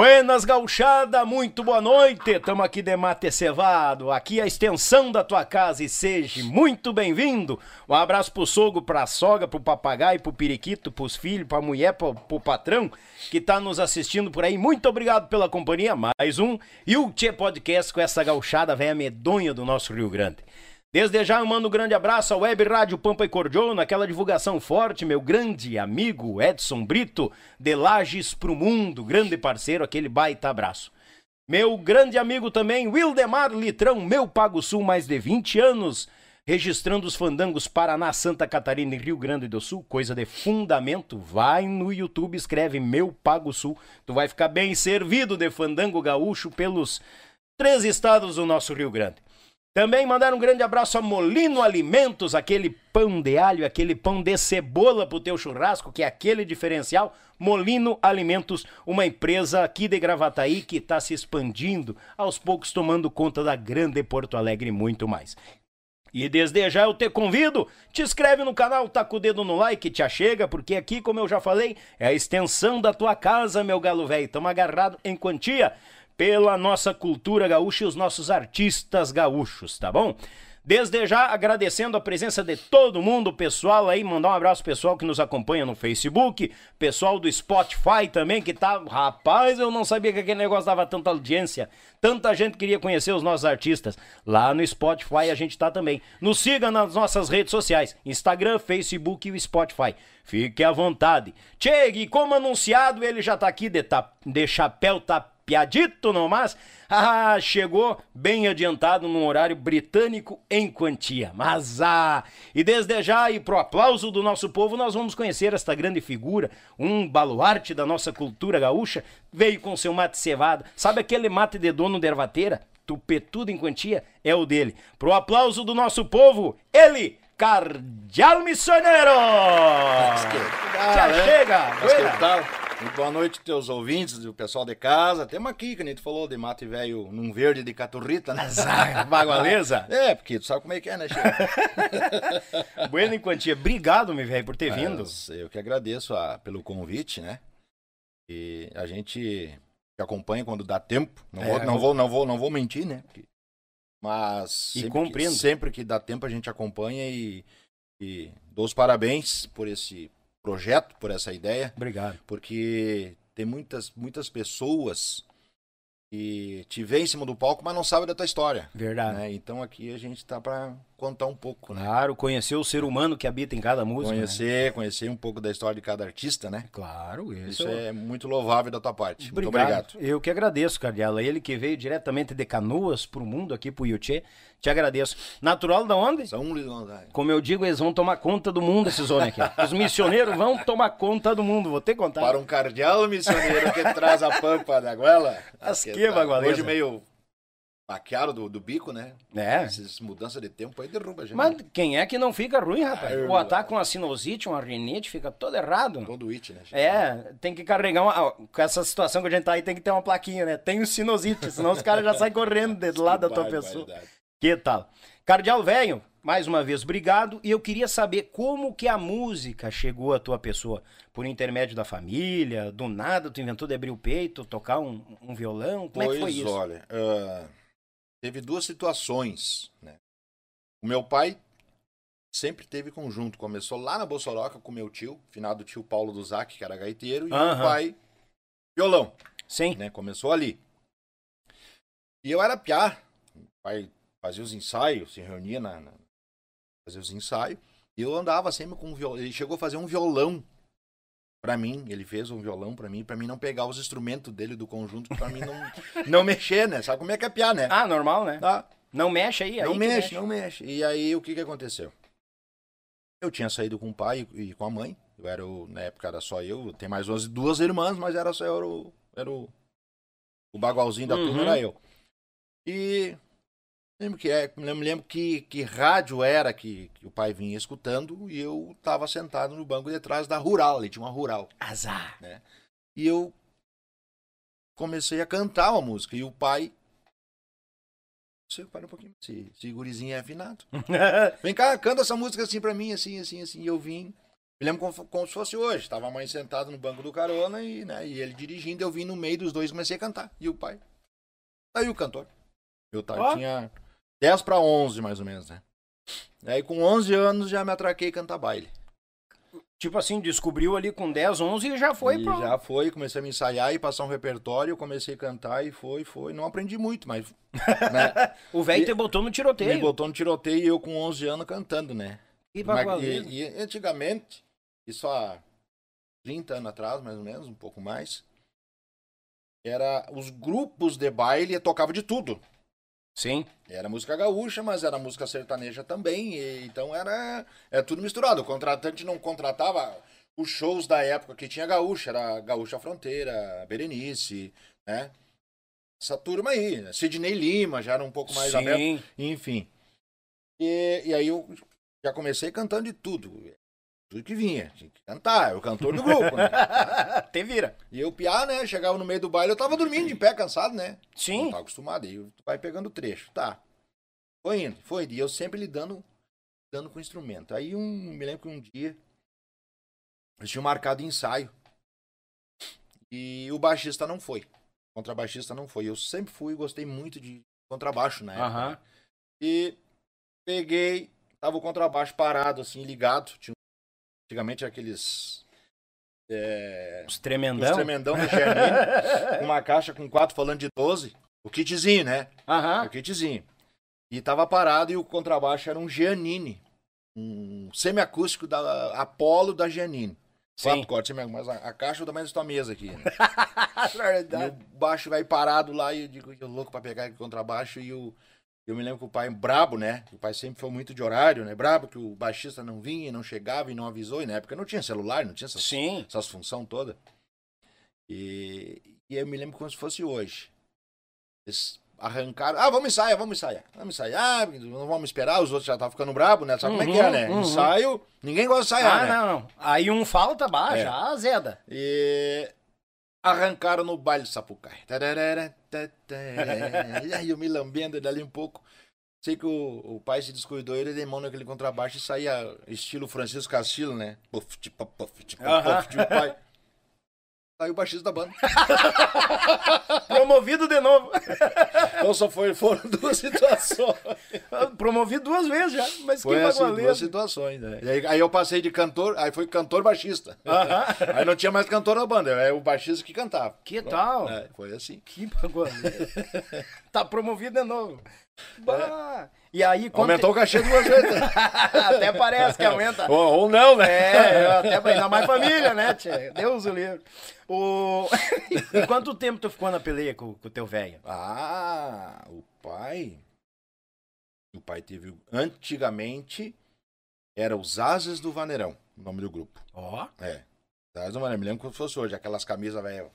Buenas gauchada, muito boa noite. Tamo aqui de mate cevado, aqui a extensão da tua casa e seja muito bem-vindo. Um abraço pro sogro, pra sogra, pro papagaio, pro periquito, pros filhos, pra mulher, pro, pro patrão que tá nos assistindo por aí. Muito obrigado pela companhia, mais um. E o Tchê Podcast com essa gauchada velha medonha do nosso Rio Grande. Desde já eu mando um grande abraço à Web Rádio Pampa e Cordiona, naquela divulgação forte, meu grande amigo Edson Brito, de Lages pro Mundo, grande parceiro, aquele baita abraço. Meu grande amigo também, Wildemar Litrão, meu Pago Sul, mais de 20 anos, registrando os fandangos Paraná, Santa Catarina e Rio Grande do Sul, coisa de fundamento. Vai no YouTube, escreve Meu Pago Sul, tu vai ficar bem servido de fandango gaúcho pelos três estados do nosso Rio Grande. Também mandar um grande abraço a Molino Alimentos, aquele pão de alho, aquele pão de cebola pro teu churrasco, que é aquele diferencial. Molino Alimentos, uma empresa aqui de Gravataí que está se expandindo, aos poucos tomando conta da grande Porto Alegre e muito mais. E desde já eu te convido, te inscreve no canal, com o dedo no like, te achega, porque aqui, como eu já falei, é a extensão da tua casa, meu galo velho. Tamo agarrado em quantia pela nossa cultura gaúcha e os nossos artistas gaúchos, tá bom? Desde já agradecendo a presença de todo mundo, pessoal aí, mandar um abraço pessoal que nos acompanha no Facebook, pessoal do Spotify também que tá, rapaz, eu não sabia que aquele negócio dava tanta audiência, tanta gente queria conhecer os nossos artistas. Lá no Spotify a gente tá também. Nos siga nas nossas redes sociais, Instagram, Facebook e o Spotify. Fique à vontade. Chegue, como anunciado, ele já tá aqui de, ta... de chapéu tapeadito no mas. Ah, chegou bem adiantado num horário britânico em quantia. Mas ah, e desde já e pro aplauso do nosso povo, nós vamos conhecer esta grande figura, um baluarte da nossa cultura gaúcha, veio com seu mate cevado. Sabe aquele mate de dono de ervateira? Tupetudo em quantia é o dele. Pro aplauso do nosso povo, ele, Cardial Missioneiro! Já né? chega! Mas que tal? Muito boa noite, teus ouvintes, o pessoal de casa. Temos aqui, que nem tu falou, de mate velho num verde de caturrita, né? Bagualeza? É, porque tu sabe como é que é, né, Chico? Bueno em quantia. Obrigado, meu velho, por ter vindo. Mas Eu que agradeço a- pelo convite, né? E a gente te acompanha quando dá tempo. Não, É, vou, eu- não, vou, não, vou, não vou mentir, né? Porque- Mas E sempre, compreendo. que, sempre que dá tempo a gente acompanha e, e dou os parabéns por esse projeto, por essa ideia. Obrigado. porque tem muitas, muitas pessoas que te vê em cima do palco, mas não sabem da tua história. Verdade. né? Então aqui a gente tá para contar um pouco, né? Claro, conhecer o ser humano que habita em cada música. né? Conhecer, conhecer um pouco da história de cada artista, né? Claro, isso, Isso é muito louvável da tua parte. Obrigado. Muito obrigado. Eu que agradeço, Cardiala. Ele que veio diretamente de Canoas pro mundo aqui pro Yuchê. Te agradeço. Natural da onde? São Luís Como eu digo, eles vão tomar conta do mundo, esses homens aqui. Os missioneiros vão tomar conta do mundo. Vou ter que contar. Para um cardeal missioneiro que traz a pampa da goela. As que que tá. Hoje meio baqueado do, do bico, né? É. Essas mudanças de tempo aí derruba a gente. Mas quem é que não fica ruim, rapaz? Ah, O ataque com uma sinusite, uma rinite, fica todo errado. Todo it, né? É, tem que carregar uma. Com essa situação que a gente tá aí, tem que ter uma plaquinha, né? Tem o sinusite, senão os caras já saem correndo do lado da tua pessoa. Que tal? Cardeal Velho, mais uma vez, obrigado. E eu queria saber como que a música chegou à tua pessoa. Por intermédio da família, do nada tu inventou de abrir o peito, tocar um, um violão? Como é que foi Pois, isso? olha, ah, teve duas situações, né? O meu pai sempre teve conjunto. Começou lá na Bossoroca com meu tio, finado tio Paulo do Zac, que era gaiteiro, e Aham. meu pai violão, Sim. né? Começou ali. E eu era piá. Meu pai fazia os ensaios, se reunia na, na fazia os ensaios, e eu andava sempre com um violão. Ele chegou a fazer um violão Pra mim, ele fez um violão pra mim, pra mim não pegar os instrumentos dele do conjunto, pra mim não, não mexer, né? Sabe como é que é piar, né? Ah, normal, né? Tá? Não mexe aí, não que mexe, não mexe. E aí, o que que aconteceu? Eu tinha saído com o pai e com a mãe. Eu era o, na época era só eu, tem mais duas, duas irmãs, mas era só eu, era o, era o, o bagualzinho da turma, Uhum. era eu. E lembro que é, me lembro, que, que rádio era que, que o pai vinha escutando e eu tava sentado no banco de trás da rural, ali tinha uma rural. Azar. E eu comecei a cantar uma música. E o pai. Você para um pouquinho. Esse, esse gurizinho é afinado. Vem cá, canta essa música assim pra mim, assim, assim, assim. E eu vim. Me lembro como, como se fosse hoje. Tava a mãe sentada no banco do carona e, né, e ele dirigindo, eu vim no meio dos dois e comecei a cantar. E o pai. Aí o cantor. Eu tava, Ó. tinha 10 para 11, mais ou menos, né? Aí com 11 anos já me atraquei cantar baile. Tipo assim, descobriu ali com 10, 11 e já foi e pro... já foi, comecei a me ensaiar e passar um repertório, comecei a cantar e foi, foi. Não aprendi muito, mas né, O velho E- te botou no me tiroteio. botou no tiroteio e eu com 11 anos cantando, né? Que Mas- e, e antigamente, isso há 30 anos atrás, mais ou menos, um pouco mais, era os grupos de baile tocavam de tudo. Sim. Era música gaúcha, mas era música sertaneja também, e, então era, era tudo misturado. O contratante não contratava os shows da época que tinha gaúcha, era Gaúcha Fronteira, Berenice, né? Essa turma aí, né? Sidney Lima já era um pouco mais aberto. Sim. Enfim. E, e aí eu já comecei cantando de tudo. Tudo que vinha. Tinha que cantar, eu o cantor do grupo, né? Te vira. E eu piar, né? Chegava no meio do baile, eu tava dormindo de pé, cansado, né? Não Sim. tava acostumado. Aí tu vai pegando o trecho. Tá. Foi indo, foi indo. E eu sempre lidando dando com o instrumento. Aí um, me lembro que um dia eles tinham marcado ensaio. E o baixista não foi. O contrabaixista não foi. Eu sempre fui, gostei muito de contrabaixo na época. Né? E peguei, tava o contrabaixo parado, assim, ligado. Tinha, antigamente aqueles. É, Os os tremendão. tremendão do Giannini, uma caixa com quatro falando de 12. O kitzinho, né? Aham. O kitzinho. E tava parado e o contrabaixo era um Giannini. Um semiacústico da Apollo da Giannini. Sim. Quatro cortes, mas a, a caixa é da tua mesa aqui. Né? E o baixo vai parado lá e eu digo, eu louco pra pegar aquele contrabaixo e o. Eu me lembro que o pai, brabo, né? O pai sempre foi muito de horário, né? Brabo que o baixista não vinha, não chegava e não avisou. E na época não tinha celular, não tinha essas, Sim. essas funções todas. E, e eu me lembro como se fosse hoje. Eles arrancaram. Ah, vamos ensaiar, vamos ensaiar. Vamos ensaiar, não vamos esperar, os outros já estavam ficando bravos, né? Sabe como é que é, Uhum, né? uhum. Ensaio, ninguém gosta de ensaiar, Ah, né? não, não. Aí um falta, baixa, É. azeda. E arrancaram no baile. Tararara, tatará. E aí eu me lambendo dali um pouco. Sei que o, o pai se descuidou, ele deu mão naquele contrabaixo e saía estilo Francisco Castilho, né? Puff, tipo, puff, tipo, puff, tipo, pai. Saiu o baixista da banda. Promovido de novo. Então só foi, foram duas situações. Promovido duas vezes já. Mas Foi que assim, duas situações, né? Aí, aí eu passei de cantor, aí foi cantor baixista. Aham. Aí não tinha mais cantor na banda, é o baixista que cantava. Que tal? É, foi assim. Que bagualeiro. tá promovido de novo. Bah. E aí, quando... Aumentou o cachê duas vezes. até parece que aumenta. ou, não, né? É, até ainda mais família, né, tia? Deus o livre. O... e quanto tempo tu ficou na peleia com o teu velho? Ah, o pai. O pai teve. Antigamente era os Asas do Vaneirão, o nome do grupo. Ó. É. Asas do Vaneirão. Me lembro como se fosse hoje, aquelas camisas, velho.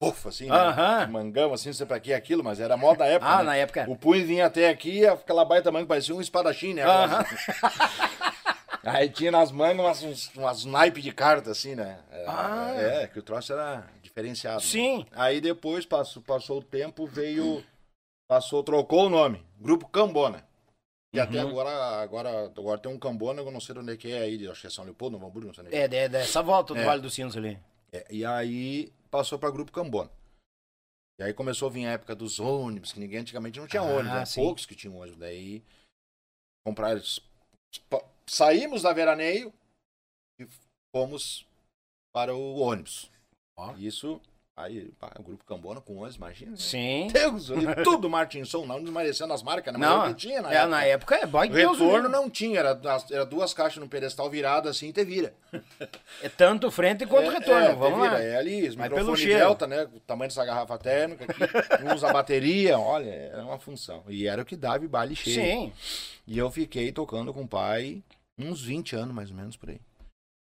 Ufa, assim, né? Aham. Mangão, assim, não sei pra que aquilo, mas era moda da época. Ah, né? na época era. O punho vinha até aqui, aquela baita manga parecia um espadachim, né? Aham. Aí tinha nas mangas umas, umas naipes de carta, assim, né? É, Ah. é, que o troço era diferenciado. né? Sim. Aí depois passou, passou o tempo, veio. Passou, trocou o nome. Grupo Cambona. E até Uhum. agora, agora, agora tem um Cambona, eu não sei de onde é que é aí, acho que é São Leopoldo, Novo Hamburgo, não sei onde é. É, de- dessa volta do É. Vale dos Sinos ali. É, E aí passou para Grupo Cambona. E aí começou a vir a época dos ônibus, que ninguém antigamente não tinha Ah, ônibus, né? poucos que tinham ônibus. Daí compraram. Saímos da veraneio e fomos para o ônibus. Isso, aí, pá, o Grupo Cambona com ônibus, imagina. né? Sim. Deus, ali, tudo Martinson, não desmerecendo as marcas, né? Mas Não, tinha na É, época. na época é boy Deus o retorno não tinha, era, era duas caixas no pedestal virado assim e te vira. É tanto frente quanto É, retorno. é, Vamos vira, lá. É ali, os Vai pelo cheiro. delta, né? O tamanho dessa garrafa térmica aqui, usa a bateria, olha, era uma função. E era o que dava e baile cheio. Sim. E eu fiquei tocando com o pai uns 20 anos, mais ou menos, por aí.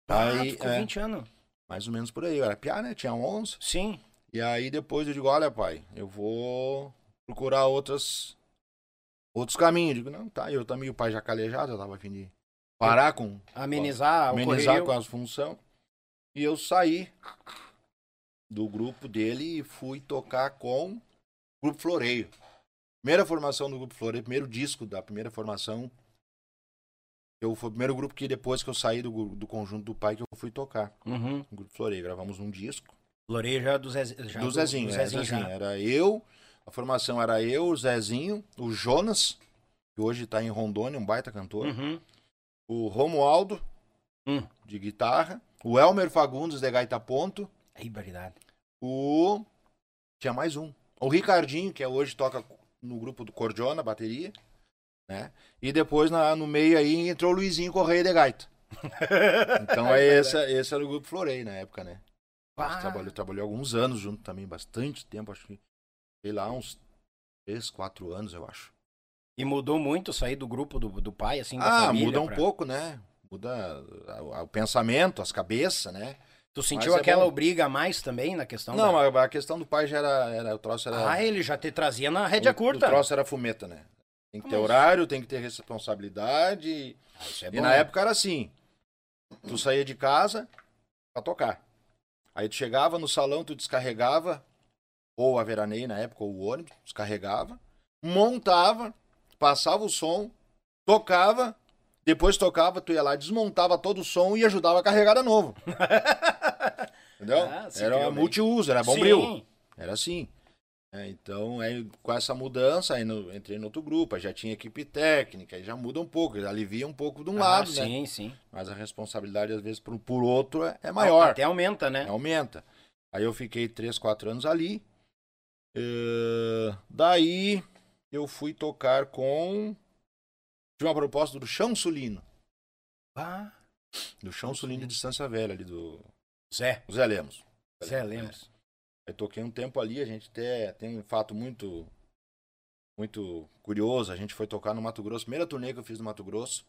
Ah, Aí, ficou é, 20 anos. Mais ou menos por aí. Eu era piá, né? Tinha 11. Sim. E aí depois eu digo, olha, pai, eu vou procurar outras, outros caminhos. Eu digo, não, tá. Eu também, o pai já calejado, eu tava a fim de parar com, Amenizar, o amenizar com as funções. E eu saí do grupo dele e fui tocar com o Grupo Floreio. Primeira formação do Grupo Floreio, primeiro disco da primeira formação Eu, foi o primeiro grupo que depois que eu saí do, do conjunto do pai que eu fui tocar. Uhum. O grupo Florei. Gravamos um disco. Loreja do Zezinho. já do Zezinho, do é, Zezinho Zezinho. já. Era eu, a formação era eu, o Zezinho, o Jonas, que hoje tá em Rondônia, um baita cantor. Uhum. O Romualdo, Hum. de guitarra. O Elmer Fagundes, de gaita ponto. Aí, baridade. O. Tinha mais um. O Ricardinho, que é hoje toca no grupo do Cordiona, bateria. Né? E depois na- no meio aí entrou o Luizinho Correia de Gaita. Então é esse, esse era o grupo Florei na época, né? Ah, trabalhou, trabalhou alguns anos junto também, bastante tempo, acho que. Sei lá, uns 3, 4 anos, eu acho. E mudou muito sair do grupo do, do pai, assim, da Ah, família. muda um pra- pouco, né? Muda a- a- o pensamento, as cabeças, né? Tu sentiu Mas é aquela bom. obriga a mais também na questão Não, da... a, a questão do pai já era. era o troço era. Ah, ele já te trazia na rédea o, curta. O troço era fumeta, né? Tem que ter Mas- horário, tem que ter responsabilidade. Ah, é e na época era assim: tu saía de casa pra tocar. Aí tu chegava no salão, tu descarregava, ou a veraneia na época, ou o ônibus, descarregava, montava, passava o som, tocava, depois tocava, tu ia lá, desmontava todo o som e ajudava a carregar de novo. Entendeu? Ah, era multiuso, era bombril. Sim. Era assim. É, então, aí, com essa mudança, aí no- entrei no outro grupo, aí já tinha equipe técnica, aí já muda um pouco, alivia um pouco de um Ah, lado, né? sim, sim. Mas a responsabilidade, às vezes, por, por outro é, é maior, Até aumenta, né? aumenta. Aí eu fiquei 3, 4 anos ali. Eh, daí eu fui tocar com. Tive uma proposta do Chão Sulino. Ah, Do Chão Sulino de Distância Velha, ali do Zé. Zé Lemos. Zé Lemos. Aí toquei um tempo ali, a gente até tem um fato muito muito curioso, a gente foi tocar no Mato Grosso, primeira turnê que eu fiz no Mato Grosso,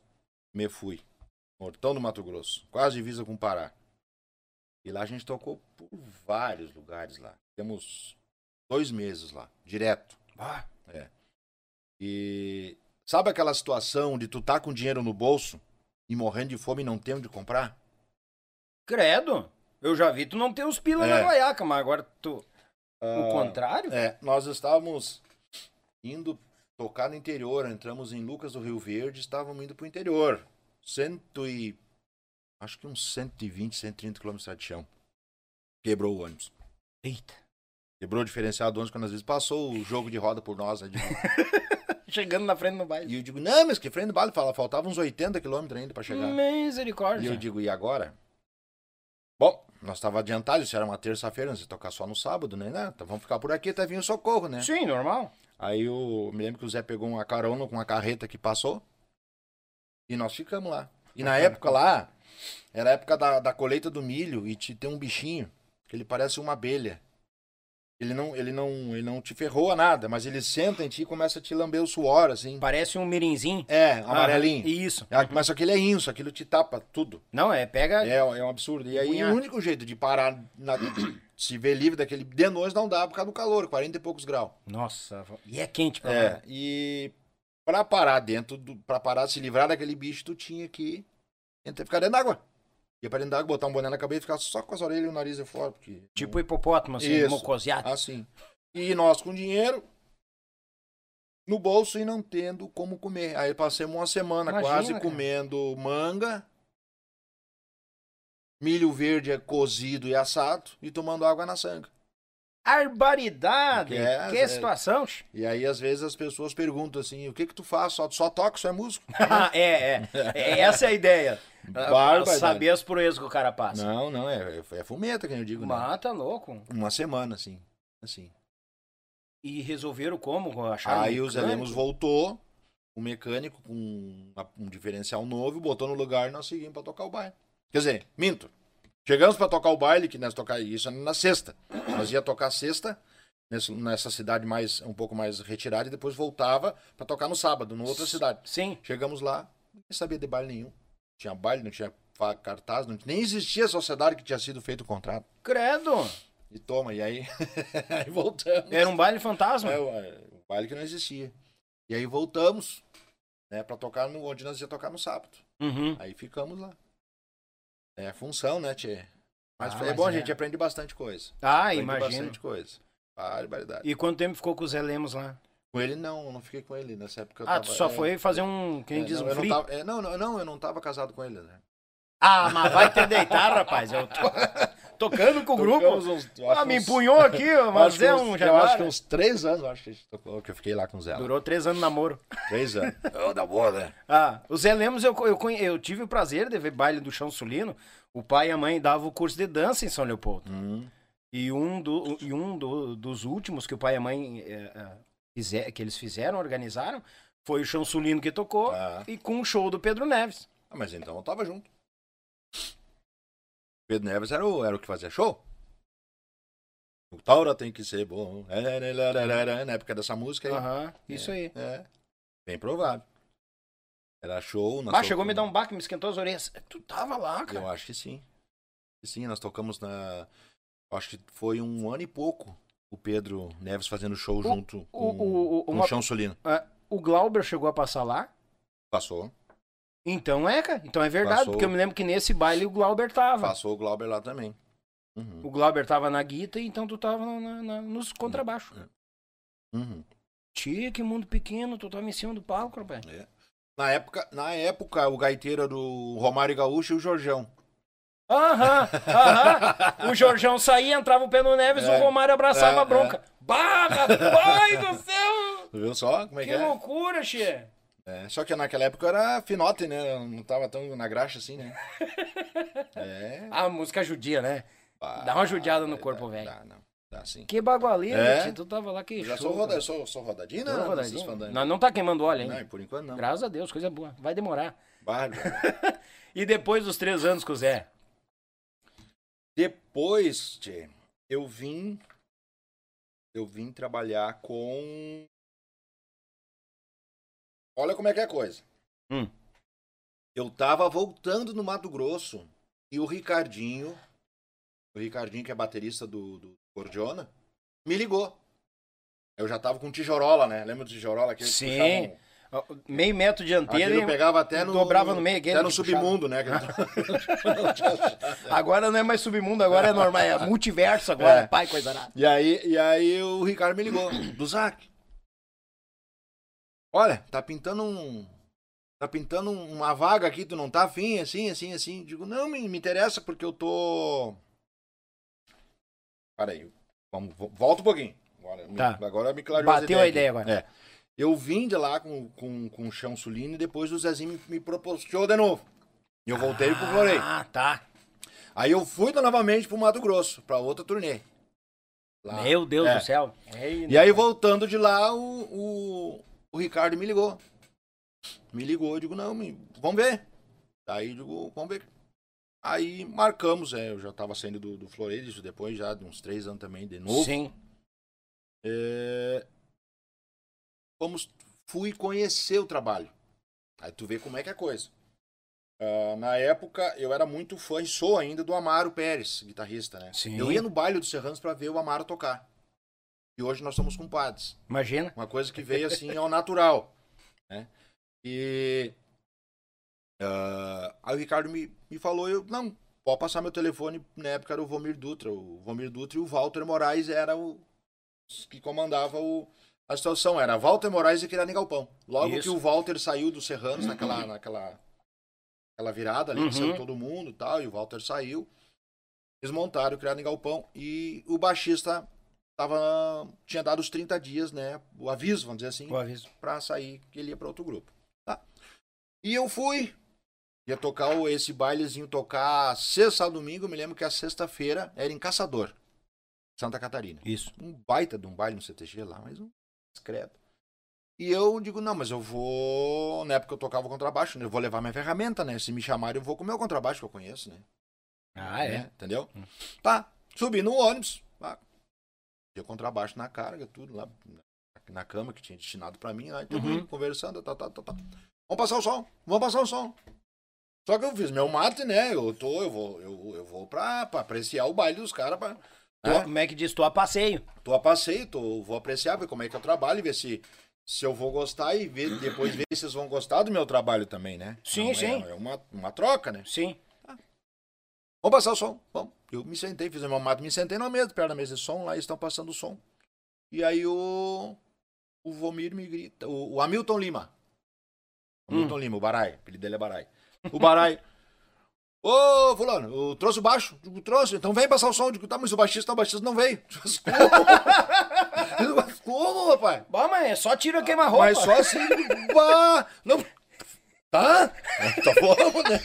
me fui. Mortão do Mato Grosso, quase divisa com o Pará. E lá a gente tocou por vários lugares lá. Temos dois meses lá, direto. Ah, E sabe aquela situação de tu tá com dinheiro no bolso e morrendo de fome e não ter onde comprar? credo. Eu já vi tu não ter os pila É. na guaiaca, mas agora tu... O Ah, contrário? É, nós estávamos indo tocar no interior, entramos em Lucas do Rio Verde, estávamos indo pro interior. Cento e. Acho que uns 120, 130 quilômetros de chão. Quebrou o ônibus. Eita. Quebrou o diferencial do ônibus quando às vezes passou o jogo de roda por nós. Né? Chegando na frente do baile. E eu digo, não, mas que frente do baile? Fala, faltava uns 80 quilômetros ainda para chegar. Misericórdia. E eu digo, e agora? Bom, nós estava adiantado, isso era uma terça-feira, nós ia tocar só no sábado, né? Então vamos ficar por aqui até vir o socorro, né? Sim, normal. Aí eu me lembro que o Zé pegou uma carona com uma carreta que passou e nós ficamos lá. E na época lá, era a época da, da colheita do milho e te, tem um bichinho que ele parece uma abelha. Ele não, ele não, ele não te ferrou a nada, mas ele senta em ti e começa a te lamber o suor, assim. Parece um mirinzinho. É, amarelinho. Aham, Isso. Ah, Mas só que ele é inso, aquilo te tapa tudo. Não, é, pega... É, é um absurdo. E aí o único jeito de parar, na- se ver livre daquele. De noite não dá por causa do calor, 40 e poucos graus. Nossa, e é quente pra É, e pra parar dentro do. Pra parar, se livrar daquele bicho, tu tinha que entrar, ficar dentro d'água. Ia pra dentro d'água, botar um boné na cabeça e ficar só com as orelhas e o nariz fora. Porque, Tipo hipopótamo, assim, Isso. mocosiato. assim. E nós com dinheiro no bolso e não tendo como comer. Aí passamos uma semana Imagina, quase cara. comendo manga, milho verde é cozido e assado e tomando água na sanga. Barbaridade! Que é, que é. situação! E aí às vezes as pessoas perguntam assim: o que que tu faz? Só, só toca, só é músico? é, é, é. Essa é a ideia. Barbaridade. Saber as proezas que o cara passa. Não, não, é, é fumeta que eu digo, né? Mata louco. Uma semana, assim. assim. E resolveram como? Acharam Aí o Zé? Lemos voltou, o mecânico com um diferencial novo, botou no lugar e nós seguimos pra tocar o baile. Quer dizer, minto. Chegamos pra tocar o baile, que nós tocar isso na sexta. Nós ia tocar sexta, nessa cidade mais um pouco mais retirada, e depois voltava pra tocar no sábado, numa outra cidade. Sim. Chegamos lá, ninguém sabia de baile nenhum. Tinha baile, não tinha cartaz, não, nem existia a sociedade que tinha sido feito o contrato. Credo! E toma, e aí, aí voltamos. Era um baile fantasma. É, é, o baile que não existia. E aí voltamos, né, pra tocar no, onde nós ia tocar no sábado. Uhum. Aí ficamos lá. É função, né, Tchê? Mas Ah, é mas bom, é. a gente aprende bastante coisa. Ah, aprende imagino. bastante coisa. Barbaridade. E quanto tempo ficou com o Zé Lemos lá? Com ele não, não fiquei com ele nessa época. eu Ah, tava- tu só é, foi fazer um, quem é, diz, não, um não, tava, é, não, não, eu não tava casado com ele, né? Ah, mas vai te deitar, rapaz. Eu tô tocando com o grupo. Uns- eu Ah, me uns- empunhou aqui, eu mas é um Eu jaguar. acho que uns três anos, eu acho que, a gente tocou, que eu fiquei lá com o Zé. Durou três anos de namoro. Três anos. Ô, da boa, né? Ah, o Zé Lemos, eu, eu, eu tive o prazer de ver baile do Chão Sulino. O pai e a mãe davam o curso de dança em São Leopoldo. Hum, E um, do, e um do- dos últimos que o pai e a mãe eh, eh, fizer- que eles fizeram, organizaram, foi o Chão Sulino que tocou Ah. e com o show do Pedro Neves. Ah, mas então eu tava junto. Pedro Neves era o, era o que fazia show. O Taura tem que ser bom. É, Na época dessa música aí. Aham, isso aí. É. Bem provável. Era show. Ah, chegou a me dar um baque, me esquentou as orelhas. Tu tava lá, cara. Eu acho que sim. Sim, nós tocamos na. Acho que foi um ano e pouco o Pedro Neves fazendo show junto o- com, o- o- com uma- o Chão Solino. Ah, o Glauber chegou a passar lá. Passou. Então é, cara. Então é verdade, Passou. porque eu me lembro que nesse baile o Glauber tava. Passou o Glauber lá também. Uhum. O Glauber tava na guita, então tu tava na- na- nos contrabaixos. Uhum. Tia, que mundo pequeno, tu tava em cima do palco, rapaz. Na época, na época, o gaiteiro era o Romário Gaúcho e o Jorjão. Aham, aham. O Jorjão saía, entrava o Pedro Neves, É, o Romário abraçava é, a bronca. Bah, rapaz do céu! Tu viu só como é que, Que é? loucura, Xê. É, Só que naquela época eu era finote, né? Eu Não tava tão na graxa assim, né? É. A música judia, né? pá, Dá uma judiada no dá- corpo, velho. Dá, não. Dá sim. Que bagualeira, É. tio. Tu tava lá, que Eu já show, sou, roda, eu sou, sou rodadinho, né? rodadinho. Fandangos. Não, não tá queimando óleo ainda. Não, por enquanto não. Graças a Deus, coisa boa. Vai demorar. Bárbaro. E depois dos três anos com o Zé? Depois, tchê, eu vim. Eu vim trabalhar com. Olha como é que é a coisa. Hum. Eu tava voltando no Mato Grosso e o Ricardinho, o Ricardinho que é baterista do, do Cordiona, me ligou. Eu já tava com tijorola, né? Lembra do tijorola? Que Sim. puxavam- Meio metro eu e pegava até no. dobrava no meio, aquele Até no puxava. submundo, né? Agora não é mais submundo, agora é normal, é multiverso agora, É. pai, coisa nada. E aí, e aí o Ricardo me ligou, do Zac. Olha, tá pintando um. Tá pintando uma vaga aqui, tu não tá afim, assim, assim, assim. Digo, não, me, me interessa porque eu tô. Para aí, vamos, vo- volta um pouquinho. Agora, me- Tá. agora me clareou Bateu a ideia aqui. agora. É. Eu vim de lá com, com, com o Chão Sulino e depois o Zezinho me, me show de novo. E eu voltei pro Floreio. Ah, tá. Aí eu fui novamente pro Mato Grosso, pra outra turnê. Lá. Meu Deus É. do céu. Ei, E aí, voltando de lá, o, o, o Ricardo me ligou. Me ligou, eu digo, não, me- vamos ver. Aí, eu digo, vamos ver. Aí, marcamos, é, eu já tava saindo do, do Floreiro, isso depois já de uns três anos também, de novo. Sim. É, Fomos, fui conhecer o trabalho. Aí tu vê como é que é a coisa. Ah, na época, eu era muito fã, e sou ainda, do Amaro Pérez, guitarrista, né? Sim. Eu ia no baile dos Serranos pra ver o Amaro tocar. E hoje nós somos compadres. Imagina. Uma coisa que veio assim ao natural. Né? E. ah, aí o Ricardo me, me falou, eu, não, pode passar meu telefone, na época era o Vomir Dutra. O Vomir Dutra e o Walter Moraes era o os que comandava o, a situação. Era Walter Moraes e Quirani Galpão. Logo Isso. que o Walter saiu dos Serranos naquela, naquela, naquela virada ali, que Uhum. saiu todo mundo e tal, e o Walter saiu. Eles montaram o Criado em Galpão e o baixista tava, tinha dado os 30 dias, né? O aviso, vamos dizer assim, O aviso. pra sair, que ele ia pra outro grupo. Tá? E eu fui. Ia tocar esse bailezinho, tocar sexta, sábado, domingo. Eu me lembro que a sexta-feira era em Caçador, Santa Catarina. Isso. Um baita de um baile no CTG lá, mas um discreto. E eu digo, não, mas eu vou. Na época eu tocava contrabaixo, né? Eu vou levar minha ferramenta, né? Se me chamarem, eu vou com o meu contrabaixo que eu conheço, né? Ah, é. Né? Entendeu? Hum. Tá, subi no ônibus. Tá. Tinha contrabaixo na carga, tudo lá na- cama que tinha destinado pra mim. Aí tamo Uhum. conversando, tá, tá, tá, tá. Vamos passar o som, vamos passar o som. Só que eu fiz meu mate, né? Eu tô, eu vou, eu, eu vou pra, pra apreciar o baile dos caras. pra- né? Como é que diz? Tô a passeio. Tô a passeio, tô, vou apreciar, ver como é que eu trabalho, ver se, se eu vou gostar e ver, depois ver se vocês vão gostar do meu trabalho também, né? Sim, Não é- sim. É uma, uma troca, né? Sim. Vamos passar o som. Vamos. Eu me sentei, fiz o meu mato, me sentei na mesa, perto da mesa de som, lá eles estão passando o som. E aí o. o Vomir me grita. O, o Hamilton Lima. O Hamilton Hum. Lima, o Barai. O apelido dele é Barai. O Barai. Ô, fulano, eu trouxe o baixo? Digo, trouxe, então vem passar o som. Digo, tá, mas o baixista, o baixista não veio. Como? Mas Como, rapaz? Bom, mas é só tira queima-roupa. Mas só assim, bah, não... Tá? Tá bom, né?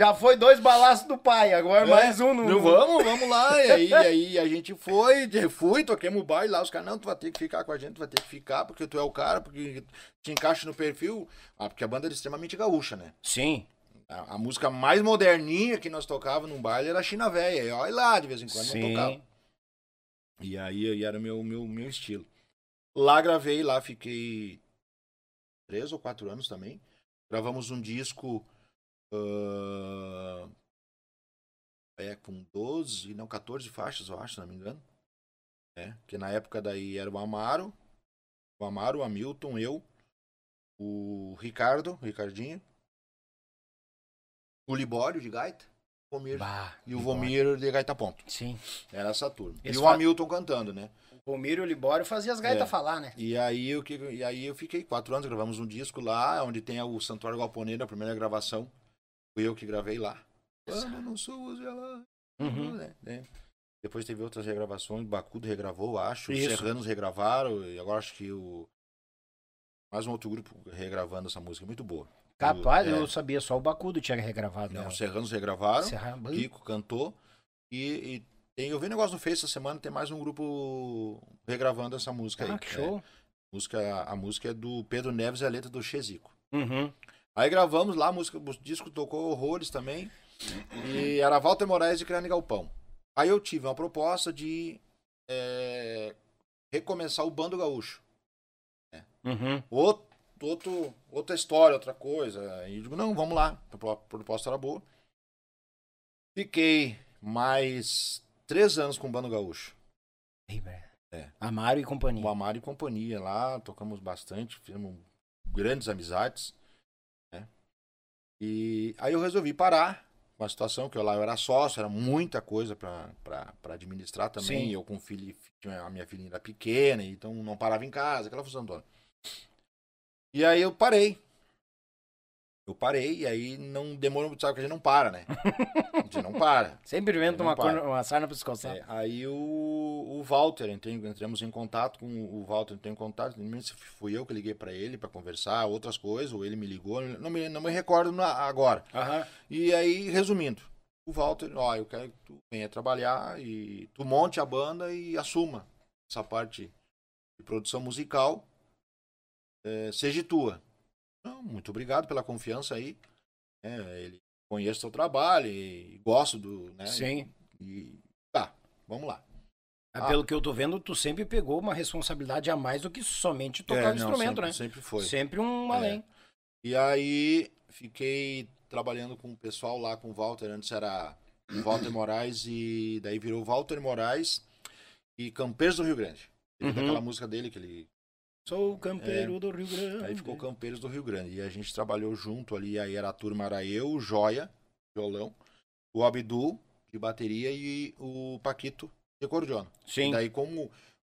Já foi dois balaços do pai, agora mais um no. Não, vamos, vamos lá. E aí, aí a gente foi, fui, toquemos o baile lá. Os caras, não, tu vai ter que ficar com a gente, tu vai ter que ficar, porque tu é o cara, porque te encaixa no perfil. Ah, porque a banda era extremamente gaúcha, né? Sim. A, a música mais moderninha que nós tocávamos num baile era China Véia. E olha lá, de vez em quando não Sim. tocava. E aí, aí era o meu, meu, meu estilo. Lá gravei, lá fiquei três ou quatro anos também. Gravamos um disco ah, é, com 12, não, 14 faixas, eu acho, se não me engano. É, que na época daí era o Amaro, o Amaro, o Hamilton, eu, o Ricardo, o Ricardinho, o Libório de gaita, o Vomir, Bah, e o. Vomir de gaita ponto. Sim. Era essa turma. E o Hamilton cantando, né? O Romiro e o Libório faziam as gaitas É. falar, né? E aí, eu, e aí eu fiquei quatro anos, gravamos um disco lá, onde tem o Santuário Galponeiro, a primeira gravação. Fui eu que gravei lá. Quando no sul, ela... Uhum. né, né. Depois teve outras regravações, Bacudo regravou, acho, os Isso. Serranos regravaram, e agora acho que o... Mais um outro grupo regravando essa música, muito boa. Capaz, É. eu sabia, só o Bacudo tinha regravado. Não, né? os Serranos regravaram, Serra- Kiko cantou, e, e tem, eu vi um negócio no Face essa semana, tem mais um grupo regravando essa música aí. Ah, que show. É, música, a música é do Pedro Neves e a letra do Chezico. Uhum. Aí gravamos lá, a música, o disco tocou horrores também. E era Walter Moraes de Criane Galpão. Aí eu tive uma proposta de é, recomeçar o Bando Gaúcho. Uhum. Outro, outro, outra história, outra coisa. E eu digo, não, vamos lá. A pro- a proposta era boa. Fiquei mais três anos com o Bando Gaúcho. Ei. É. Amaro e companhia. O Amaro e companhia lá, tocamos bastante, fizemos grandes amizades. E aí eu resolvi parar com a situação, que eu lá eu era sócio, era muita coisa para administrar também. Sim. Eu com filho, a minha filhinha era pequena, então não parava em casa, aquela função toda. E aí eu parei. Eu parei, e aí não demorou muito, sabe que a gente não para, né? A gente não para. Sempre inventa uma, para. cor- uma sarna pra se coçar. É, aí o, o Walter, entrei, entramos em contato com o Walter, entrei em contato, fui eu que liguei pra ele pra conversar, outras coisas, ou ele me ligou, não me, não me recordo na- agora. Aham. E aí, resumindo, o Walter, ó, eu quero que tu venha trabalhar e tu monte a banda e assuma essa parte de produção musical, é, seja tua. Não, muito obrigado pela confiança aí. É, ele conhece o teu trabalho e gosto do, né? Sim. E tá, vamos lá. Ah. Pelo que eu tô vendo, tu sempre pegou uma responsabilidade a mais do que somente tocar É, o não, instrumento, sempre, né? Sempre foi. Sempre um É. além. E aí fiquei trabalhando com o pessoal lá com o Walter. Antes era Walter Moraes e daí virou Walter Moraes e Campeiros do Rio Grande. Uhum. daquela música dele que ele. Sou o campeiro do Rio Grande. É. Aí ficou Campeiros do Rio Grande. E a gente trabalhou junto ali. Aí era a turma, era eu, o Joia, violão, o Abdu de bateria e o Paquito de acordeona. Sim. E daí, como o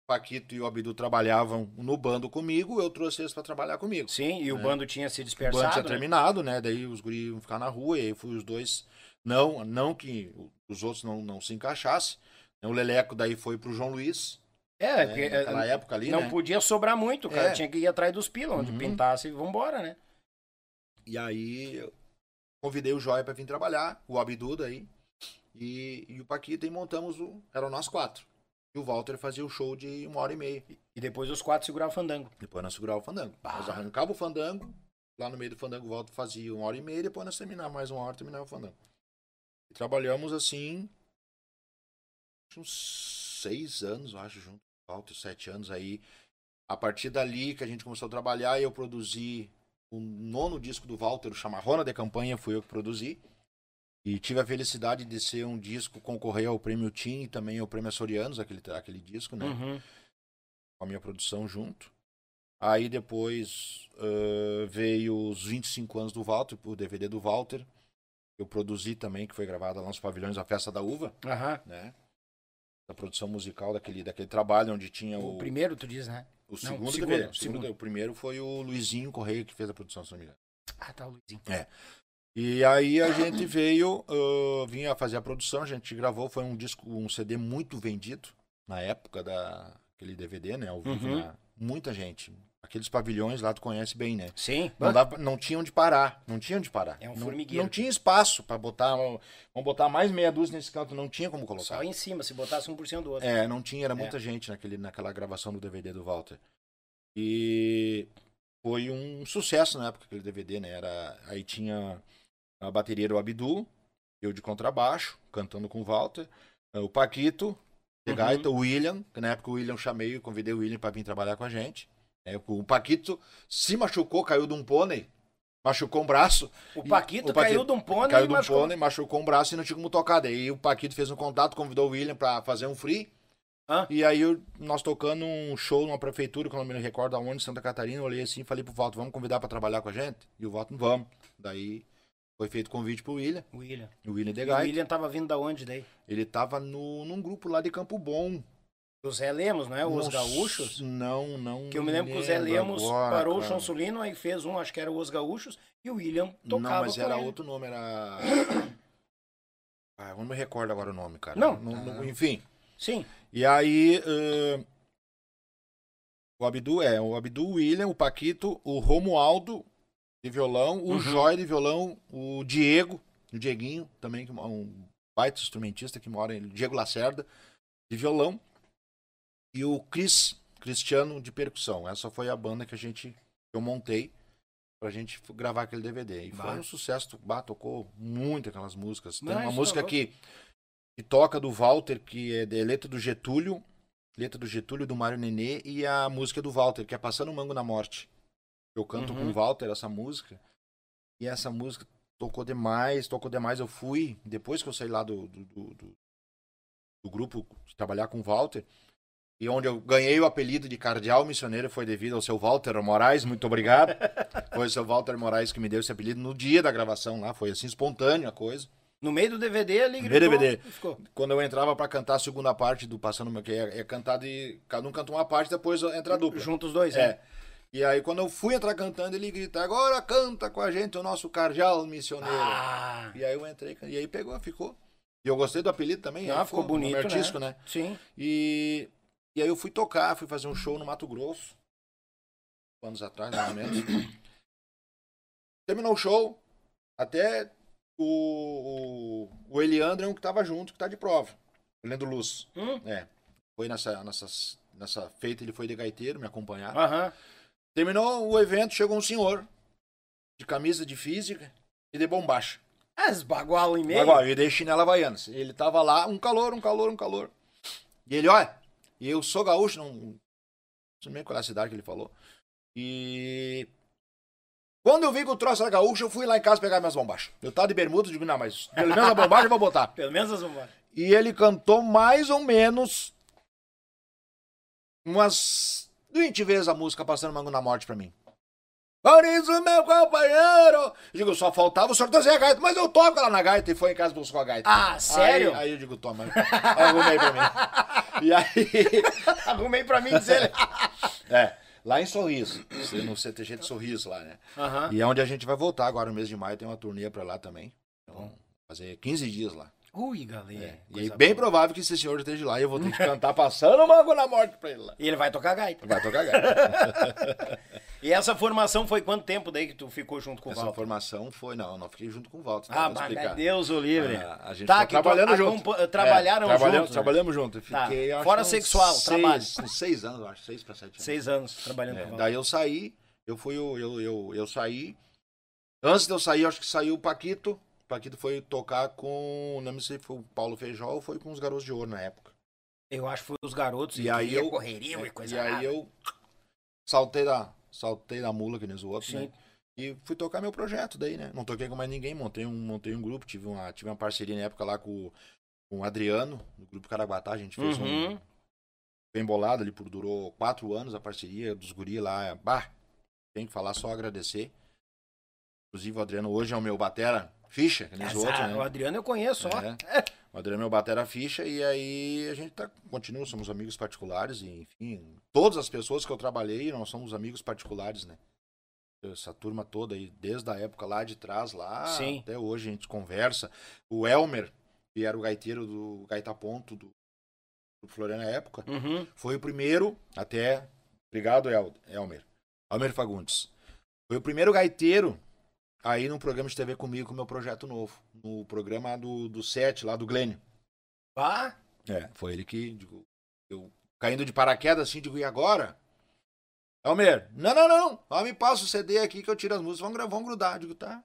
Paquito e o Abdu trabalhavam no bando comigo, eu trouxe eles para trabalhar comigo. Sim, e o É. bando tinha se O bando dispersado. tinha né? terminado, né? Daí os guris iam ficar na rua, e aí fui os dois. Não, não que os outros não, não se encaixassem. O Leleco daí foi pro João Luiz. É, né? porque Naquela é, época ali, não né? podia sobrar muito, cara. É. Tinha que ir atrás dos pila, onde Uhum. pintasse e vambora, né? E aí eu convidei o Joia para vir trabalhar, o Abdu daí, e, e o Paquito, e montamos o. Eram nós quatro. E o Walter fazia o show de uma hora e meia. E depois os quatro seguravam o fandango. Depois nós segurava o fandango. Bah. Nós arrancava o fandango, lá no meio do fandango o Walter fazia uma hora e meia, depois nós terminava mais uma hora, terminava o fandango. E trabalhamos assim, uns seis anos, eu acho, junto Walter, sete anos aí. A partir dali que a gente começou a trabalhar, eu produzi o nono disco do Walter, o Chamarrona de Campanha, fui eu que produzi. E tive a felicidade de ser um disco concorrer ao Prêmio Tim e também ao Prêmio Açorianos, aquele, aquele disco, né? Uhum. com a minha produção junto. Aí depois ãh, veio os 25 anos do Walter, o DVD do Walter. Eu produzi também, que foi gravado lá nos pavilhões da Festa da Uva, Aham. né? Da produção musical daquele, daquele trabalho onde tinha O o, primeiro, tu diz, né? O segundo, segundo, DVD. O, segundo. segundo- o primeiro foi o Luizinho Correia que fez a produção, se não me engano. Ah, tá, Luizinho. E aí a gente veio, ah, vinha fazer a produção, a gente gravou, foi um disco, um CD muito vendido na época da aquele DVD, né? Ao vivo, Uhum. né? Muita gente. Aqueles pavilhões lá tu conhece bem, né? Sim. Não, dava, não tinha onde parar, não tinha onde parar. É um não, formigueiro. não tinha espaço pra botar, vamos botar mais meia dúzia nesse canto, não tinha como colocar. Só em cima, se botasse um por cento do outro. É, não tinha, era muita gente naquele, naquela gravação do DVD do Walter. E foi um sucesso na época aquele DVD, né? Era, aí tinha a bateria do Abdu, eu de contrabaixo, cantando com o Walter, eh, o Paquito, Uhum. gaita, o William, que na época o William chamei, eu convidei o William para vir trabalhar com a gente. É, o Paquito se machucou, caiu de um pônei, machucou um braço. O E Paquito, o Paquito caiu de um pônei Caiu de um machucou. pônei, machucou um braço e não tinha como tocar. Daí o Paquito fez um contato, convidou o William pra fazer um free. Hã? E aí nós tocando um show numa prefeitura, que eu não me recordo aonde, Santa Catarina, eu olhei assim e falei pro Walter, vamos convidar pra trabalhar com a gente? E o Walter, vamos. Daí foi feito convite pro William, William. o William E o Degai. William tava vindo da onde daí? Ele tava no, num grupo lá de Campo Bom. O Zé Lemos, não é? Os Não Gaúchos? Não, não. Que eu me lembro que o Zé Lemos agora, parou o cara. Chansolino, aí fez um, acho que era Os Gaúchos, e o William tocava Não, mas era ele. outro nome, era. Ah, eu não me recordo agora o nome, cara. Não. não- enfim. Sim. E aí. ãh, o Abdu é, o Abdu, o William, o Paquito, o Romualdo de violão, o Uhum. Joy de violão, o Diego, o Dieguinho, também, que é um baita instrumentista que mora em Diego Lacerda, de violão, e o Cris, Cristiano, de percussão. Essa foi a banda que a gente, eu montei pra gente gravar aquele DVD. E foi Bah. um sucesso, bah, tocou muito aquelas músicas. Tem Mas uma tá música louco. que, que toca do Walter, que é de letra do Getúlio, letra do Getúlio, do Mário Nenê, e a música do Walter, que é Passando o Mango na Morte. Eu canto Uhum. com o Walter essa música, e essa música tocou demais, tocou demais. Eu fui, depois que eu saí lá do, do, do, do- do grupo de trabalhar com o Walter, e onde eu ganhei o apelido de cardeal missioneiro foi devido ao seu Walter Moraes, muito obrigado. foi o seu Walter Moraes que me deu esse apelido no dia da gravação lá, foi assim espontâneo a coisa. No meio do DVD ali gritou. DVD. e Ficou. Quando eu entrava pra cantar a segunda parte do Passando Meu, que é, é cantar de. Cada um canta uma parte, depois entra a dupla. Juntos os dois, É. é. E aí, quando eu fui entrar cantando, ele grita: Agora canta com a gente o nosso cardeal missioneiro. Ah, E aí eu entrei, e aí pegou, ficou. E eu gostei do apelido também. Ah, aí ficou bonito, artístico, né? sim. E, e aí eu fui tocar, fui fazer um show no Mato Grosso. Anos atrás, mais ou menos. Terminou o show, até o, o, o Eliandro é um que tava junto, que tá de prova. O Leandro Luz. Hum? É. Foi nessa, nessas, nessa feita, ele foi de gaiteiro me acompanhar. Aham. Terminou o evento, chegou um senhor de camisa de física e de bombacha. As bagual em meio. Agora, eu dei chinela havaianas. Ele tava lá, um calor, um calor, um calor. E ele, olha, e eu sou gaúcho, não, não sei nem qual é a cidade que ele falou. E quando eu vi que o troço era gaúcho, eu fui lá em casa pegar minhas bombachas. Eu tava de bermuda, digo, não, mas pelo menos a bombacha eu vou botar. Pelo menos as vamos E ele cantou mais ou menos umas 20 vezes a música Passando Mango na Morte pra mim. Por isso, meu companheiro! Digo, só faltava o senhor trazer a gaita, mas eu toco lá na gaita e foi em casa buscar a gaita. Ah, sério? Aí, aí eu digo, toma, arrumei pra mim. E aí, Arrumei pra mim dizer. é, lá em Sorriso, no CTG de Sorriso lá, né? Aham. E é onde a gente vai voltar agora no mês de maio, tem uma turnê pra lá também. Então, fazer 15 dias lá. Ui, galera. É, E bem boa. provável que esse senhor esteja lá e eu vou ter que cantar passando o mango na morte pra ele lá. E ele vai tocar gaita. Vai tocar gaita. E essa formação foi quanto tempo daí que tu ficou junto com o Essa Walter? formação foi, não, não fiquei junto com o Walter. Ah, mas Deus o livre. Ah, a gente Tá, tá que tu trabalhando junto. acompa- trabalharam É, trabalhamos, juntos, né? Trabalhamos junto. Eu Tá. Fiquei, acho Fora sexual, seis, trabalho. Seis anos, eu acho. Seis pra sete anos. Seis anos trabalhando É, com o Walter. daí eu saí, eu fui, o- eu, eu, eu saí. Antes de eu sair, acho que saiu o Paquito. Paquito foi tocar com, não sei se foi o Paulo Feijó ou foi com os Garotos de Ouro na época. Eu acho que foi os garotos E aí eu- correria e coisa e aí nada. eu saltei da, saltei da mula que nem os outros, né? E fui tocar meu projeto daí, né? Não toquei com mais ninguém, montei um, montei um grupo, tive uma, tive uma parceria na época lá com, com o Adriano, do grupo Caraguatá, a gente fez um Uhum. bem bolado ali, por, durou quatro anos a parceria dos guri lá, bah, tem que falar, só agradecer. Inclusive o Adriano hoje é o meu batera ficha, que nem os outros, né? O Adriano eu conheço, ó. É. O Adriano meu batera ficha e aí a gente tá, continua, somos amigos particulares e enfim, todas as pessoas que eu trabalhei, nós somos amigos particulares, né? Essa turma toda aí, desde a época lá de trás, lá Sim. até hoje a gente conversa. O Elmer, que era o gaiteiro do Gaita Ponto do, do Floriana na época, Uhum. foi o primeiro, até. Obrigado, El, Elmer. Elmer Fagundes. Foi o primeiro gaiteiro aí no programa de TV comigo com meu projeto novo. No programa do, do set lá do Glênio. Ah, É, foi ele que, digo, eu caindo de paraquedas assim, digo, e agora? Elmer, não, não, não. Ó, me passa o CD aqui que eu tiro as músicas, vamos, vamos grudar. Digo, tá.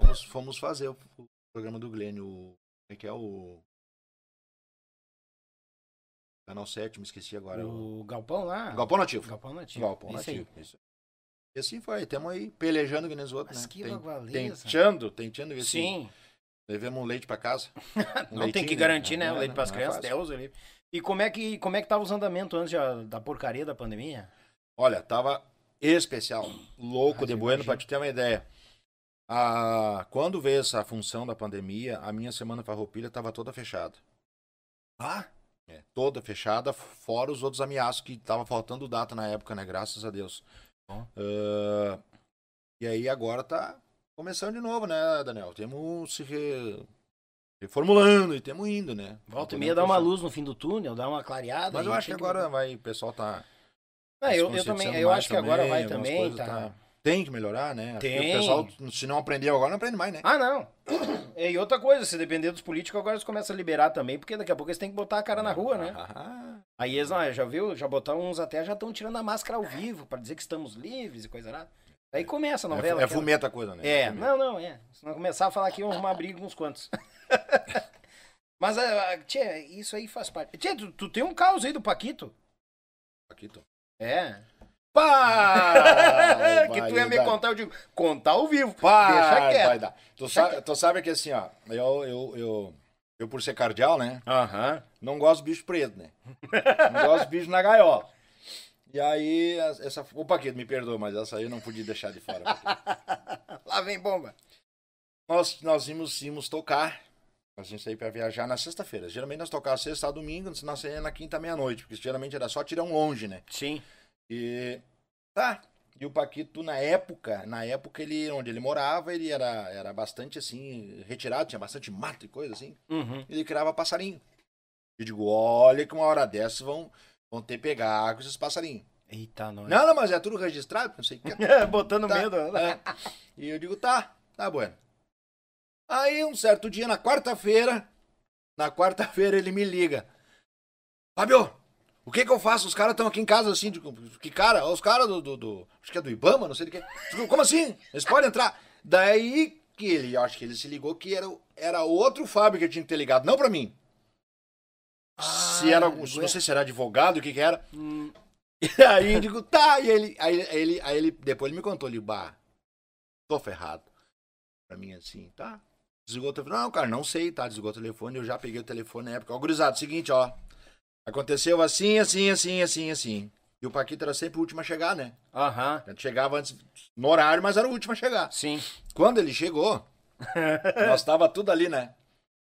Fomos, fomos fazer o, o programa do Glênio. o- Como é que é o. Canal 7, me esqueci agora. O... Galpão lá. Galpão Nativo. Galpão Nativo. Galpão Isso aí. Nativo. Isso. E assim foi, temos aí pelejando que nem os outros, Mas né? que bagualeza. Tentando, tentando ver se Sim. levemos um leite pra casa. Um Não tem que garantir, né? É, O leite para as é crianças. Deus ali. E como é que como é que tava os andamentos antes da porcaria da pandemia? Olha, tava especial, louco Ah, de bueno, pra te ter uma ideia. Ah, quando veio essa função da pandemia, a minha semana farroupilha tava toda fechada. Ah, É, toda fechada, fora os outros ameaços que tava faltando data na época, né? Graças a Deus. Ah, e aí agora tá começando de novo, né, Daniel? Temos se re- reformulando e temos indo, né? volta e Não meia dá uma luz no fim do túnel, dá uma clareada. Mas eu acho que agora vai, o pessoal tá Ah, se eu, eu também, eu acho que agora vai também, coisas tá. Tem que melhorar, né? Tem. O pessoal, se não aprendeu agora, não aprende mais, né? Ah, não. E outra coisa, se depender dos políticos, agora eles começam a liberar também, porque daqui a pouco eles têm que botar a cara na rua, né? Ah, Aí eles, não, já viu, já botaram uns até, já estão tirando a máscara ao vivo, pra dizer que estamos livres e coisa lá. Aí começa a é, novela. é aquela- fumeta a coisa, né? É, fumeta. não, não, é. Se não começar a falar aqui, vamos arrumar briga com uns quantos. Mas, ah, tia, isso aí faz parte. Tia, tu, tu tem um caos aí do Paquito? Paquito. É. Pá! que tu ia me contar, eu digo, contar ao vivo. Pá, Deixa quieto. vai dar. Tu, sabe, tu sabe que assim, ó, eu, eu, eu, eu por ser cardeal, né? Aham. Não gosto de bicho preto, né? Não gosto de bicho na gaiola. E aí, essa. Ô, Paquito, me perdoa, mas essa aí eu não podia deixar de fora. Lá vem bomba. nós, nós íamos, íamos tocar. Nós íamos sair pra viajar na sexta-feira. Geralmente nós tocávamos sexta, domingo, nós saíamos na quinta meia-noite, porque geralmente era só tirar um longe, né? Sim. E tá. E o Paquito, na época, na época ele, onde ele morava, ele era, era bastante assim, retirado, tinha bastante mato e coisa assim. Uhum. Ele criava passarinho. Eu digo, olha que uma hora dessas vão, vão ter pegar com esses passarinhos. Eita, nós. Não, não, mas é tudo registrado, não sei o que. Botando Tá, medo. né? é. E eu digo, tá, tá bueno. Aí um certo dia, na quarta-feira, na quarta-feira ele me liga. Fábio, o que que eu faço? Os caras estão aqui em casa assim, digo, que cara? Os caras do, do, do- Acho que é do Ibama, não sei do que. Como assim? Eles podem entrar. Daí que ele, eu acho que ele se ligou que era, era outro Fábio que tinha que ter ligado, não pra mim. se era, algum- não sei se era advogado, o que que era. Hum, E aí eu digo, tá, e ele, aí, aí ele, aí ele, depois ele me contou, ele, bah, tô ferrado. Pra mim assim, tá. Desligou o telefone. Não, cara, não sei, tá? Desligou o telefone, eu já peguei o telefone na época. Ó, gurizado, seguinte, ó. Aconteceu assim, assim, assim, assim, assim. E o Paquito era sempre o último a chegar, né? Aham. A gente chegava antes, no horário, mas era o último a chegar. Sim. Quando ele chegou, nós tava tudo ali, né?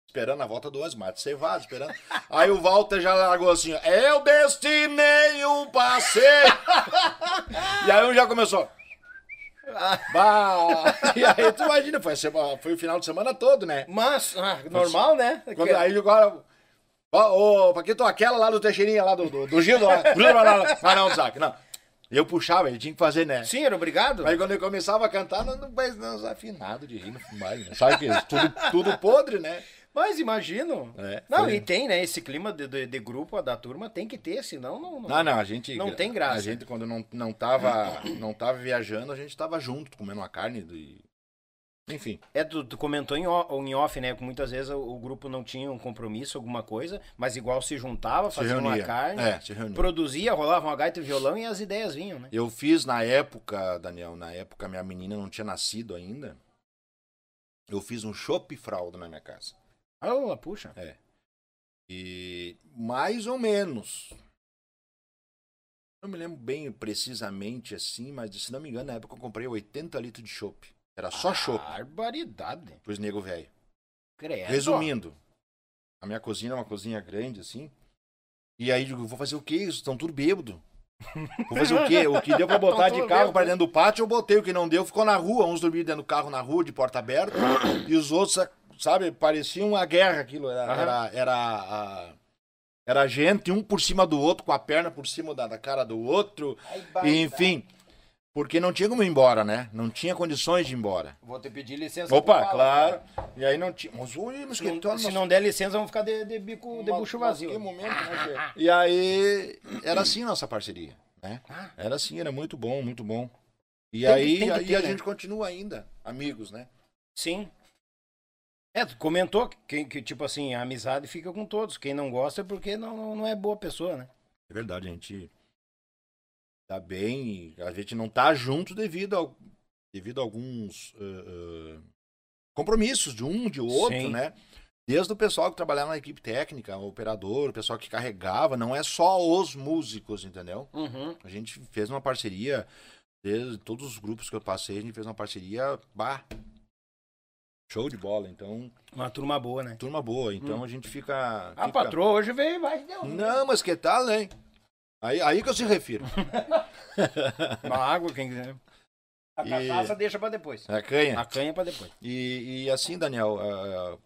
Esperando a volta do mate cevado, esperando. Aí o Walter já largou assim, ó, eu destinei um passeio. e aí um já começou. Bah! E aí tu imagina, foi, a sema- foi o final de semana todo, né? Mas, ah, normal, né? Quando, aí agora. Ó, ô, Paquito, aquela lá do Teixeirinha, lá do, do, do Gildo, lá. Ah, não, Zac, não. Eu puxava, ele tinha que fazer, né? Sim, era obrigado. Aí quando ele começava a cantar, não, não não, afinado de rir no né? Sabe que tudo, tudo podre, né? Mas imagino. É, não, foi- e tem, né? Esse clima de, de, de grupo da turma tem que ter, senão não. não... Não, não, a gente. Não tem graça. A gente, quando não, não, tava, não tava viajando, a gente tava junto, comendo uma carne. E... Enfim. É, tu, tu comentou em, em off, né? Que muitas vezes o, o grupo não tinha um compromisso, alguma coisa, mas igual se juntava, Se fazia uma reunia. carne, É, produzia, rolava uma gaita e violão e as ideias vinham, né? Eu fiz na época, Daniel, na época minha menina não tinha nascido ainda. Eu fiz um chopp fralda na minha casa. Ah, puxa. E mais ou menos. Não me lembro bem precisamente assim, mas se não me engano, na época eu comprei 80 litros de chopp. Era só chopp Barbaridade. pros nego velho. Credo. Resumindo, a minha cozinha é uma cozinha grande, assim. E aí, digo, vou fazer o quê? Eles estão tudo bêbado. Vou fazer o quê? O que deu pra botar de carro pra dentro do pátio, eu botei. O que não deu, ficou na rua. Uns dormiam dentro do carro na rua, de porta aberta. e os outros, sabe, parecia uma guerra aquilo. Era, Aham. era, era, a- era gente, um por cima do outro, com a perna por cima da, da cara do outro. E, enfim, porque não tinha como ir embora, né? Não tinha condições de ir embora. Vou te pedir licença. Opa, falar. claro. E aí não tinha. Mas, oi, mas Se que não, se não der licença, vamos ficar de, de bico, de Mas- bucho vazio. que momento, né? E aí, era assim nossa parceria, né? Ah. Era assim, era muito bom, muito bom. E Tem que- aí, que aí ter, a né? gente continua ainda, amigos, né? Sim. É, tu comentou que, que, que, tipo assim, a amizade fica com todos. Quem não gosta é porque não, não é boa pessoa, né? É verdade, a gente tá bem, a gente não tá junto devido, ao, devido a alguns eh, compromissos de um, de outro, Sim. né? Desde o pessoal que trabalhava na equipe técnica, o operador, o pessoal que carregava, não é só os músicos, entendeu? Uhum. A gente fez uma parceria, desde todos os grupos que eu passei, a gente fez uma parceria, bah, show de bola. Então, Uma turma boa, né? turma boa. Então a gente fica. A fica- patroa hoje veio vai deu. Não, mas que tal, hein? Aí, aí que eu se refiro. Uma água, quem quiser. A E- cachaça deixa pra depois. A canha. A canha pra depois. E, e assim, Daniel, ah,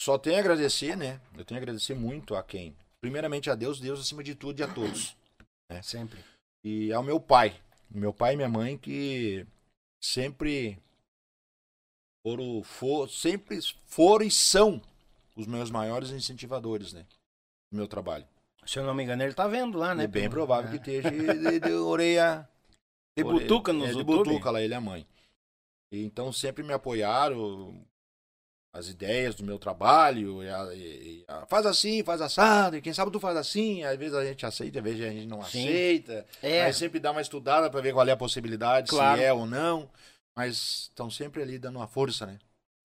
só tenho a agradecer, né? Eu tenho a agradecer muito a quem? Primeiramente a Deus, Deus acima de tudo e a todos. Sempre. E ao meu pai. Meu pai e minha mãe que sempre foram, for, sempre foram e são os meus maiores incentivadores, né? No meu trabalho. Se eu não me engano, ele tá vendo lá, né? é bem Pelo- provável que esteja de, de orelha. De butuca nos é, de butuca lá, ele e a mãe. E então sempre me apoiaram as ideias do meu trabalho. e a- e- a- faz assim, faz assado, e quem sabe tu faz assim. Às vezes a gente aceita, às vezes a gente não Sim. aceita. É, Mas sempre dá uma estudada pra ver qual é a possibilidade, Claro. se é ou não. Mas estão sempre ali dando uma força, né?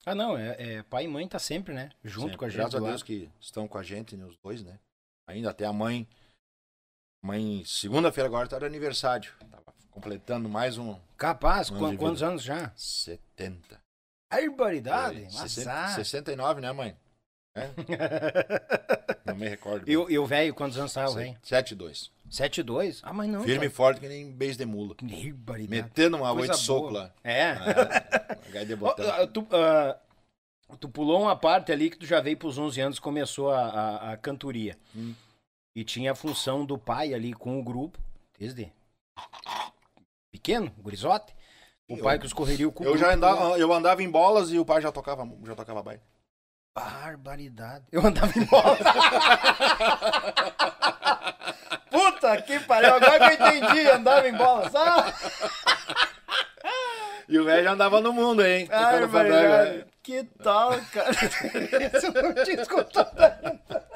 Ah, não, é, é pai e mãe tá sempre, né? Junto Sempre. com a gente Graças a. Deus que estão com a gente, né, os dois, né? Ainda até a mãe. Mãe, segunda-feira agora tá de aniversário. Tava completando mais um Capaz, de quantos anos já? 70. Barbaridade. É, Azar. 60, 69, né, mãe? É? Não me recordo. E o e o velho, quantos anos tá o velho? 7-2. 7-2? Ah, mas não. Firme e tá. forte que nem beijo de mula. Barbaridade. Metendo uma oito soco lá. É. Ah, de botão. tu, ah, tu pulou uma parte ali que tu já veio pros 11 anos começou a, a, a cantoria. Hum. E tinha a função do pai ali com o grupo, desde pequeno, gurizote. O Eu- pai que escorreria o cu. Eu já andava, eu andava em bolas e o pai já tocava, já tocava baile. Barbaridade. Eu andava em bola. Puta que pariu, agora que eu entendi, andava em bola. Ah, E o velho já andava no mundo, hein? ai, barbaridade. né? Que tal, cara? Isso eu não tinha escutado ainda.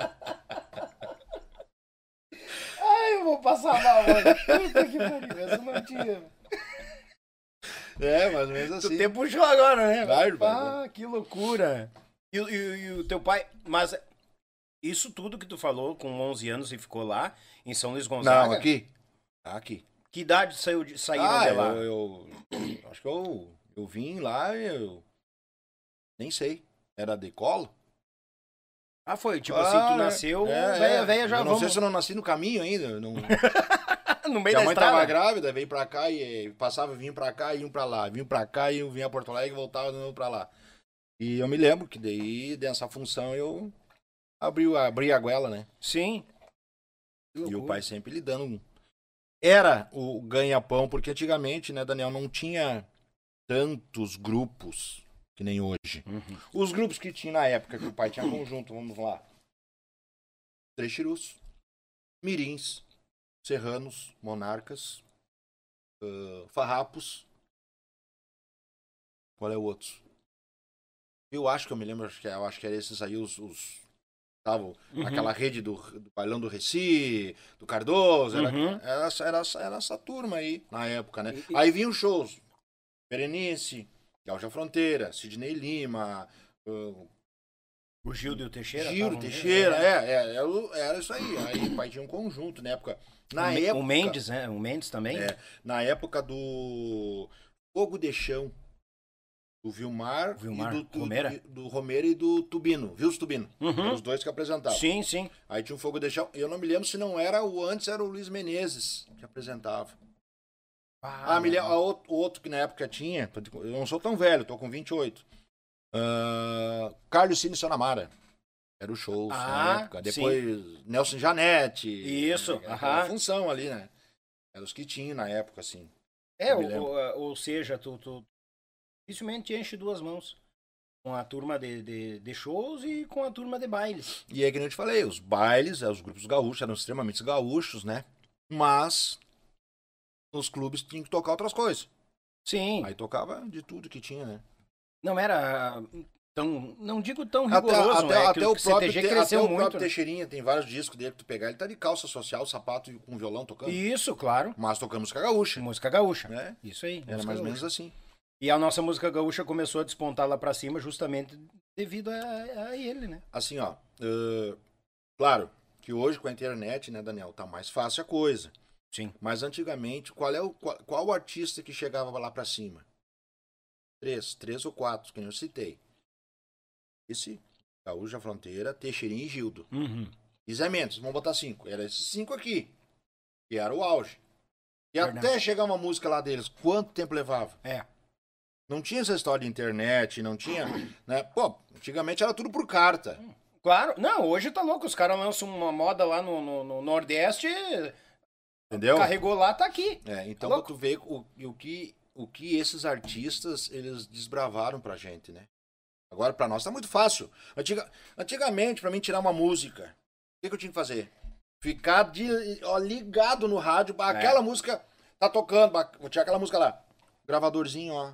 Ai, eu vou passar mal, mano. Puta que pariu, essa não tinha. É, mais ou menos Tu assim. te puxou agora, né? Claro, ah, que loucura. E, o- e e o teu pai, mas isso tudo que tu falou com 11 anos e ficou lá em São Luís Gonzaga? Não, aqui. Aqui. Que idade saiu de, saíram Ah, de lá? eu, eu- acho que eu, eu vim lá e eu nem sei. Era de colo? Ah, foi, tipo Ah, assim, tu é. nasceu, É, velha, é. velha já Eu não vamos. sei se eu não nasci no caminho ainda. Não... no meio Minha da mãe estrada. tava grávida, veio pra cá e passava, vinha pra cá e iam pra lá. Vinha pra cá e vinha a Porto Alegre e voltava de novo pra lá. E eu me lembro que daí, dessa função, eu abri, abri a goela, né? Sim. E o pai sempre lhe dando um. Era o ganha-pão, porque antigamente, né, Daniel, não tinha tantos grupos que nem hoje. Uhum. Os grupos que tinha na época que o pai tinha conjunto, vamos lá. Trechirus, Mirins, Serranos, Monarcas, ah, Farrapos. Qual é o outro? Eu acho que eu me lembro, acho que, eu acho que eram esses aí os. os estavam Uhum. aquela rede do, do Bailão do Reci, do Cardoso, era, Uhum. era, essa- era, era essa turma aí na época, né? E- e- Aí vinham shows. Berenice, Gaúcha Fronteira, Sidney Lima, ah, O Gildo e o Teixeira. Tavam- Teixeira, é, é, era, o- era isso aí. Aí o pai tinha um conjunto na época. Na o, época. o Mendes, né? O Mendes também. É, na época do Fogo de Chão. Do Vilmar, Vilmar e do, do, Romera? e- do Romero e do Tubino, Vils Tubino. Uhum. Os dois que apresentavam. Sim, sim. Aí tinha um Fogo de Chão. Eu não me lembro se não era o antes, era o Luiz Menezes que apresentava. Ah, me lembro, a outro, o outro que na época tinha, eu não sou tão velho, tô com 28. Ah, Carlos Cine Sonamara. Era o show Ah, na época. Depois Nelson Janete. Isso, Era aquela aham. função ali, né? Eram os que tinham na época, assim. É, ou- ou seja, tu, tu dificilmente enche duas mãos. Com a turma de, de, de shows e com a turma de bailes. E é que eu te falei, os bailes, eh, os grupos gaúchos eram extremamente gaúchos, né? Mas os clubes tinham que tocar outras coisas. Sim. Aí tocava de tudo que tinha, né? Não era tão. Não digo tão Até, rigoroso, até, é que até o próprio, CTG Te- cresceu até o muito. próprio Teixeirinha tem vários discos dele que tu pegar, ele tá de calça social, sapato e com violão tocando. Isso, claro. Mas tocando música gaúcha, Música gaúcha. né? Isso aí. Era mais ou menos assim. E a nossa música gaúcha começou a despontar lá pra cima justamente devido a, a ele, né? Assim, ó, eh, claro que hoje com a internet, né, Daniel, tá mais fácil a coisa. Sim. Mas antigamente, qual é o qual, qual o artista que chegava lá pra cima? Três, três ou quatro, que nem eu citei. Esse, Gaúcha Fronteira, Teixeirinha e Gildo. Uhum. E Zé Mendes, vamos botar cinco. Era esses cinco aqui. Que era o auge. E Verdade. até chegar uma música lá deles, quanto tempo levava? É. Não tinha essa história de internet, não tinha. Né? Pô, antigamente era tudo por carta. Claro. Não, hoje tá louco. Os caras lançam uma moda lá no, no- no Nordeste, Entendeu? carregou lá, tá aqui. É, então Louco. pra tu ver o, o, que, o que esses artistas eles desbravaram pra gente, né? Agora pra nós tá muito fácil. Antiga, antigamente, pra mim tirar uma música, o que, que eu tinha que fazer? Ficar de, ó, ligado no rádio, É. aquela música tá tocando, vou tirar aquela música lá. Gravadorzinho, ó.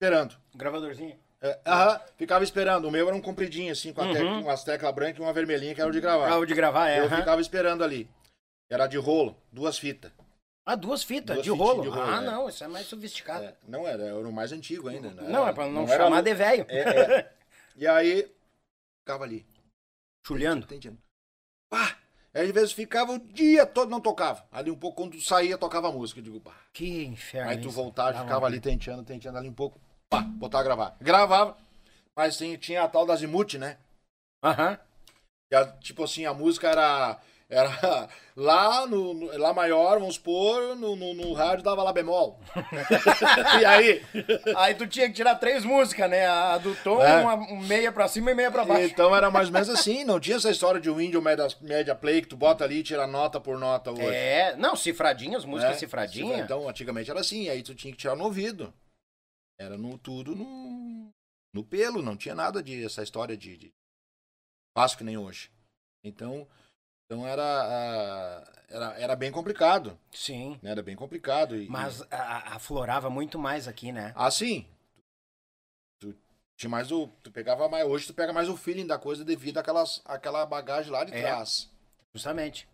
Esperando. Gravadorzinho. É, aham, ficava esperando. O meu era um compridinho, assim, com Uhum. tec- umas teclas brancas e uma vermelhinha, que era o de gravar. Ah, o de gravar, é. eu aham. ficava esperando ali. Era de rolo, duas fitas. Ah, duas fitas Duas de, rolo. de rolo, Ah, é. não, isso é mais sofisticado. É, não era, era o mais antigo ainda. Né? Não, é pra não, era chamar lu- de velho. É, é. E aí, ficava ali. Chulhando. Entendido. Pá! Aí, às vezes ficava o dia todo, não tocava. Ali um pouco, quando saía, tocava a música. Eu digo, pá. Que inferno. Aí tu voltava, ficava ali tenteando, tenteando ali um pouco. Pá, botar a gravar. Gravava. Mas tinha, tinha a tal da Zimuth, né? Aham. A- tipo assim, a música era. Era lá no, no- Lá maior, vamos supor, no, no, no rádio dava lá bemol. e aí? Aí tu tinha que tirar três músicas, né? A do tom, É. uma um meia pra cima e meia pra baixo. Então era mais ou menos assim, não tinha essa história de Windows Media, Media Play que tu bota ali e tira nota por nota hoje. É, não, cifradinhas, música né? cifradinha. Então, antigamente era assim, aí tu tinha que tirar no ouvido. Era no tudo no, no pelo, não tinha nada de essa história de, de fácil que nem hoje. Então, então era, ah, era, era bem complicado, Sim. né? Era bem complicado. E, Mas a- aflorava muito mais aqui, né? Assim, tu tinha mais o. Tu pegava mais. Hoje tu pega mais o feeling da coisa devido àquelas, àquela bagagem lá de É. trás. Justamente.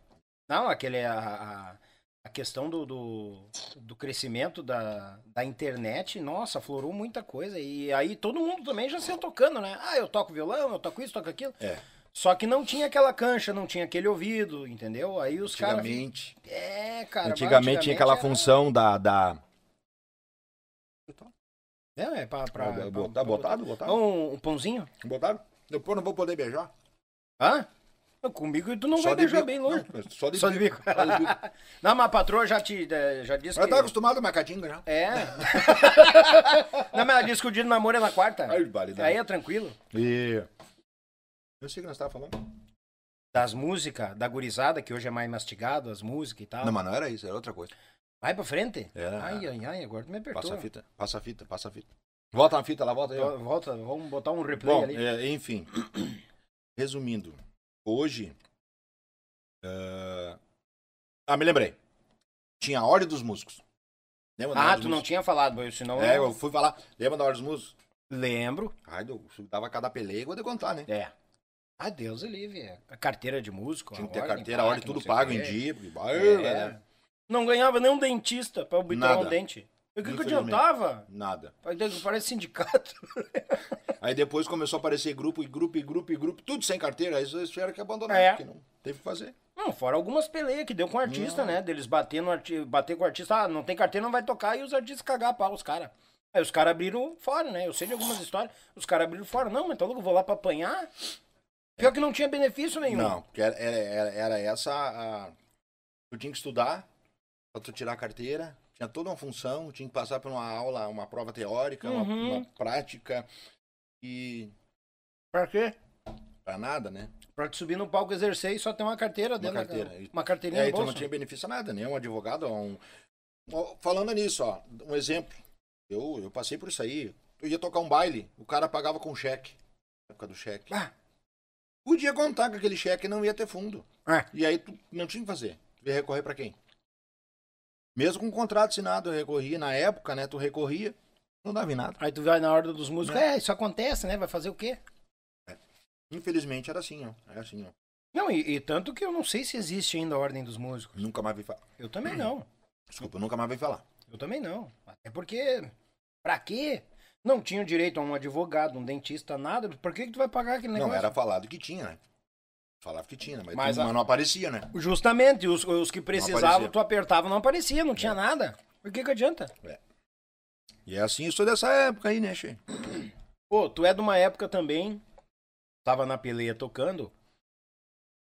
Não, aquele. A, a, a questão do, do, do crescimento da, da internet, nossa, aflorou muita coisa. E aí todo mundo também já saiu tocando, né? Ah, eu toco violão, eu toco isso, toco aquilo. É. Só que não tinha aquela cancha, não tinha aquele ouvido, entendeu? Aí os caras. Antigamente. É, cara. antigamente tinha aquela era- função da. da... É, é pra. pra, pra- botar, pra botado, botado? Um, um pãozinho? Botaram? Depois não vou poder beijar. Hã? Comigo tu não vai de beijar bico. bem longe. Não, só de Só de bico. Só de bico. não, mas a patroa já te eh, já disse Ela que. tá acostumada a macadinga já. É. não, mas ela disse que o dia do namoro é na quarta. Ai, validade. Aí é tranquilo. E... Eu sei o que nós estávamos falando. Das músicas, da gurizada, que hoje é mais mastigado, as músicas e tal. Não, mas não era isso, era outra coisa. Vai pra frente? Era- Ai, ai, ai, agora tu me apertou. Passa a fita, passa a fita, passa a fita. Volta na fita lá, volta aí. Volta, vamos botar um replay Bom, ali. é, enfim. Resumindo, hoje. ah, Ah, me lembrei. Tinha a Ordem dos Músicos. Lembra Ah, tu não Músicos? tinha falado, mas senão. É, eu eu fui falar. Lembra da Ordem dos Músicos? lembro. Ai, eu dava cada pelego, te contar, né? É. Ah, Deus é livre. A carteira de músico. Tinha que ter ordem, carteira, a ordem, tudo pago em dia. porque, É. né? Não ganhava nem um dentista pra obter um Nada. Dente. O que, que adiantava? Nada. Parece sindicato. Aí depois começou a aparecer grupo, e grupo, e grupo, e grupo, tudo sem carteira. Aí eles tiveram que abandonar, É. porque não teve o que fazer. Não, fora algumas peleias que deu com o artista, Não. né? Deles bater no arti... bater com o artista, ah, não tem carteira, não vai tocar, e os artistas cagar a pau, os caras. Aí os caras abriram fora, né? Eu sei de algumas histórias. Os caras abriram fora. Não, mas tá louco, eu vou lá pra apanhar. Pior que não tinha benefício nenhum. Não, porque era, era, era, era essa a... Tu tinha que estudar pra tu tirar a carteira. Tinha toda uma função, tinha que passar por uma aula, uma prova teórica, uma- Uhum. uma, prática. E Pra quê? pra nada, né? Pra te subir no palco exercer e só ter uma carteira dentro da- carteira. Uma E carteirinha aí no tu não bolso. tinha benefício a nada, nem um advogado, um... Falando nisso, ó, um exemplo. Eu, eu passei por isso aí. Eu ia tocar um baile, o cara pagava com cheque. Na época do cheque. Ah. Podia contar que aquele cheque não ia ter fundo. É. E aí tu não tinha o que fazer. Tu ia recorrer pra quem? Mesmo com o contrato assinado, eu recorria. Na época, né, tu recorria, não dava em nada. Aí tu vai na ordem dos músicos, Né? é, isso acontece, né? Vai fazer o quê? Infelizmente era assim, ó. Era assim, ó. Não, e, e tanto que eu não sei se existe ainda a ordem dos músicos. Nunca mais vi falar. Eu também não. Desculpa, eu nunca mais vi falar. Eu também não. Até porque, pra quê? Não tinha direito a um advogado, um dentista, nada. Por que, que tu vai pagar aquele negócio? Não, era falado que tinha, né? Falava que tinha, mas, Mas a- mas não aparecia, né? Justamente, os, os que precisavam, tu apertava, não aparecia, não tinha nada. Por que que adianta? E é assim, eu sou dessa época aí, né, Che? Pô, tu é de uma época também, tava na peleia tocando,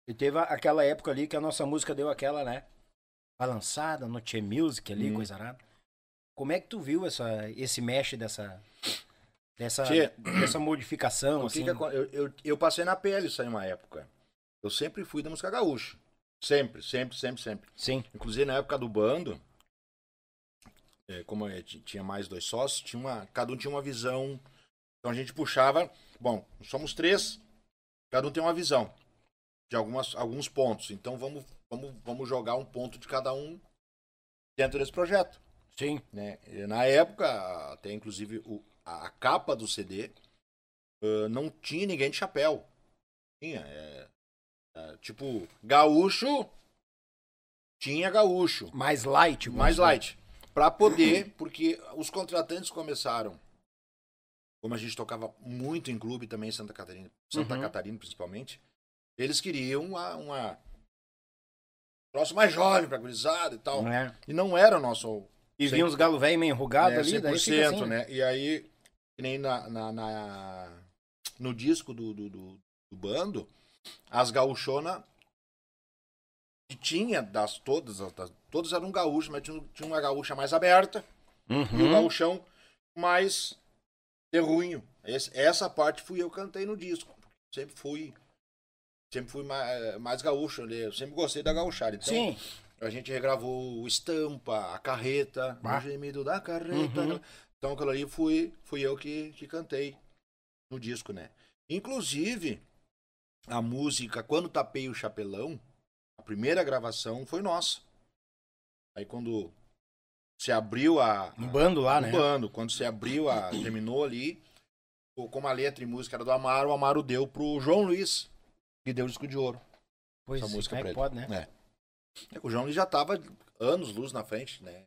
e teve aquela época ali que a nossa música deu aquela, né? Balançada, no Tchê Music ali, Hum. coisa arada. Como é que tu viu essa, esse mesh dessa, dessa, Tchê, dessa modificação, O que assim? que acon- eu, eu, eu passei na pele isso aí uma época. Eu sempre fui da música gaúcha. Sempre, sempre, sempre, sempre. Sim. Inclusive na época do bando, é, como é, ti- tinha mais dois sócios, tinha uma, cada um tinha uma visão. Então a gente puxava. Bom, somos três, cada um tem uma visão de algumas, alguns pontos. Então vamos, vamos, vamos jogar um ponto de cada um dentro desse projeto. Sim. né? Na época, até inclusive o- a, a capa do CD, ah, não tinha ninguém de chapéu. Tinha, é, tipo, gaúcho, tinha gaúcho, Mais light. mais light. Pra poder, porque os contratantes começaram, como a gente tocava muito em clube também em Santa Catarina, Santa Uhum. Catarina principalmente, eles queriam uma, uma troço mais jovem pra gurizada e tal. É. E não era o nosso E vinha uns galo velho meio enrugado é, ali, 100%, daí fica assim. né? E aí, que nem na, na, na- no disco do, do, do- do bando, as gaúchonas que tinha das todas, as- das, todas eram gaúchos, mas tinha, tinha uma gaúcha mais aberta e o Uhum. gaúchão mais terruinho. Esse- essa parte fui eu que cantei no disco. Sempre fui sempre fui mais, mais gaúcho ali, eu sempre gostei da gauchada. Então, Sim. a gente regravou o Estampa, a Carreta, Bah. o gemido da Carreta. Uhum. Então aquilo ali fui, fui eu que, que cantei no disco, né? Inclusive, a música Quando Tapei o Chapelão, a primeira gravação foi nossa. Aí quando se abriu a... No bando lá, no né? bando, quando se abriu a... terminou ali, como a letra e música era do Amaro, o Amaro deu pro João Luiz, que deu o disco de ouro. Pois essa música é pra ele. pode, né? É. É que O João Luiz já tava anos luz na frente, né?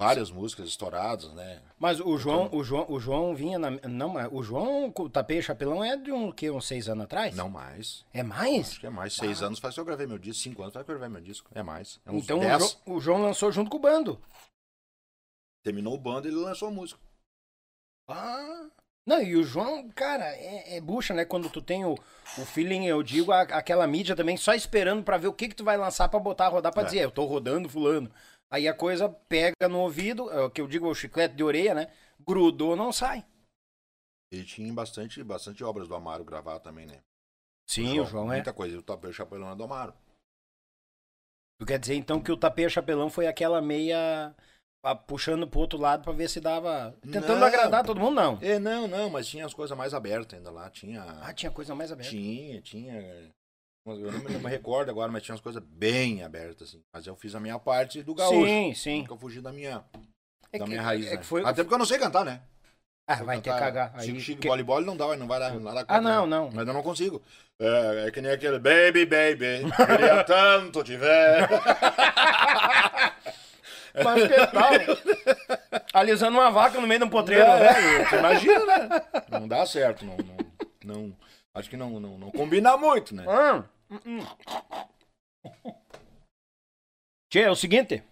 Várias músicas estouradas, né? Mas o João, o João, o João vinha na. Não, o João, o Tapei Chapelão é de um que uns seis anos atrás? Não mais. É mais? Acho que é mais. Seis anos faz que eu gravei meu disco. Cinco anos faz que eu gravei meu disco. É mais. É Então o, dez. Jo- o João lançou junto com o bando. Terminou o bando e ele lançou a música. Ah. Não, e o João, cara, é, é bucha, né? Quando tu tem o, o feeling, eu digo, a- aquela mídia também só esperando pra ver o que que tu vai lançar pra botar a rodar pra É. dizer, eu tô rodando fulano. Aí a coisa pega no ouvido, é o que eu digo, o chiclete de orelha, né? Grudou, não sai. E tinha bastante, bastante obras do Amaro gravar também, né? Sim, o João é. Muita coisa. Eu topei o chapelão é do Amaro. Tu quer dizer então que o Tapei Chapelão foi aquela meia puxando pro outro lado pra ver se dava. Tentando Não. agradar todo mundo, não. É, não, não, mas tinha as coisas mais abertas ainda lá. Tinha. Ah, tinha coisa mais aberta. Tinha, tinha. Eu não me, me recordo agora, mas tinha umas coisas bem abertas, assim. Mas eu fiz a minha parte do gaúcho. Sim, sim. Nunca fugi da minha, É da que- minha raiz, é né? foi- Até porque eu não sei cantar, né? Ah, eu vai ter que cagar. Aí, Chico, Chico, que- não dá, não vai dar, vai dar Ah, conta, não, né? não. Mas eu não consigo. É, é que nem aquele baby, baby, queria tanto te ver. Mas que tal? Alisando uma vaca no meio de um potreiro, né? É, tu imagina, né? Não dá certo, não, não, não- acho que não, não, não combina muito, né? Hum. Tchê, é o seguinte,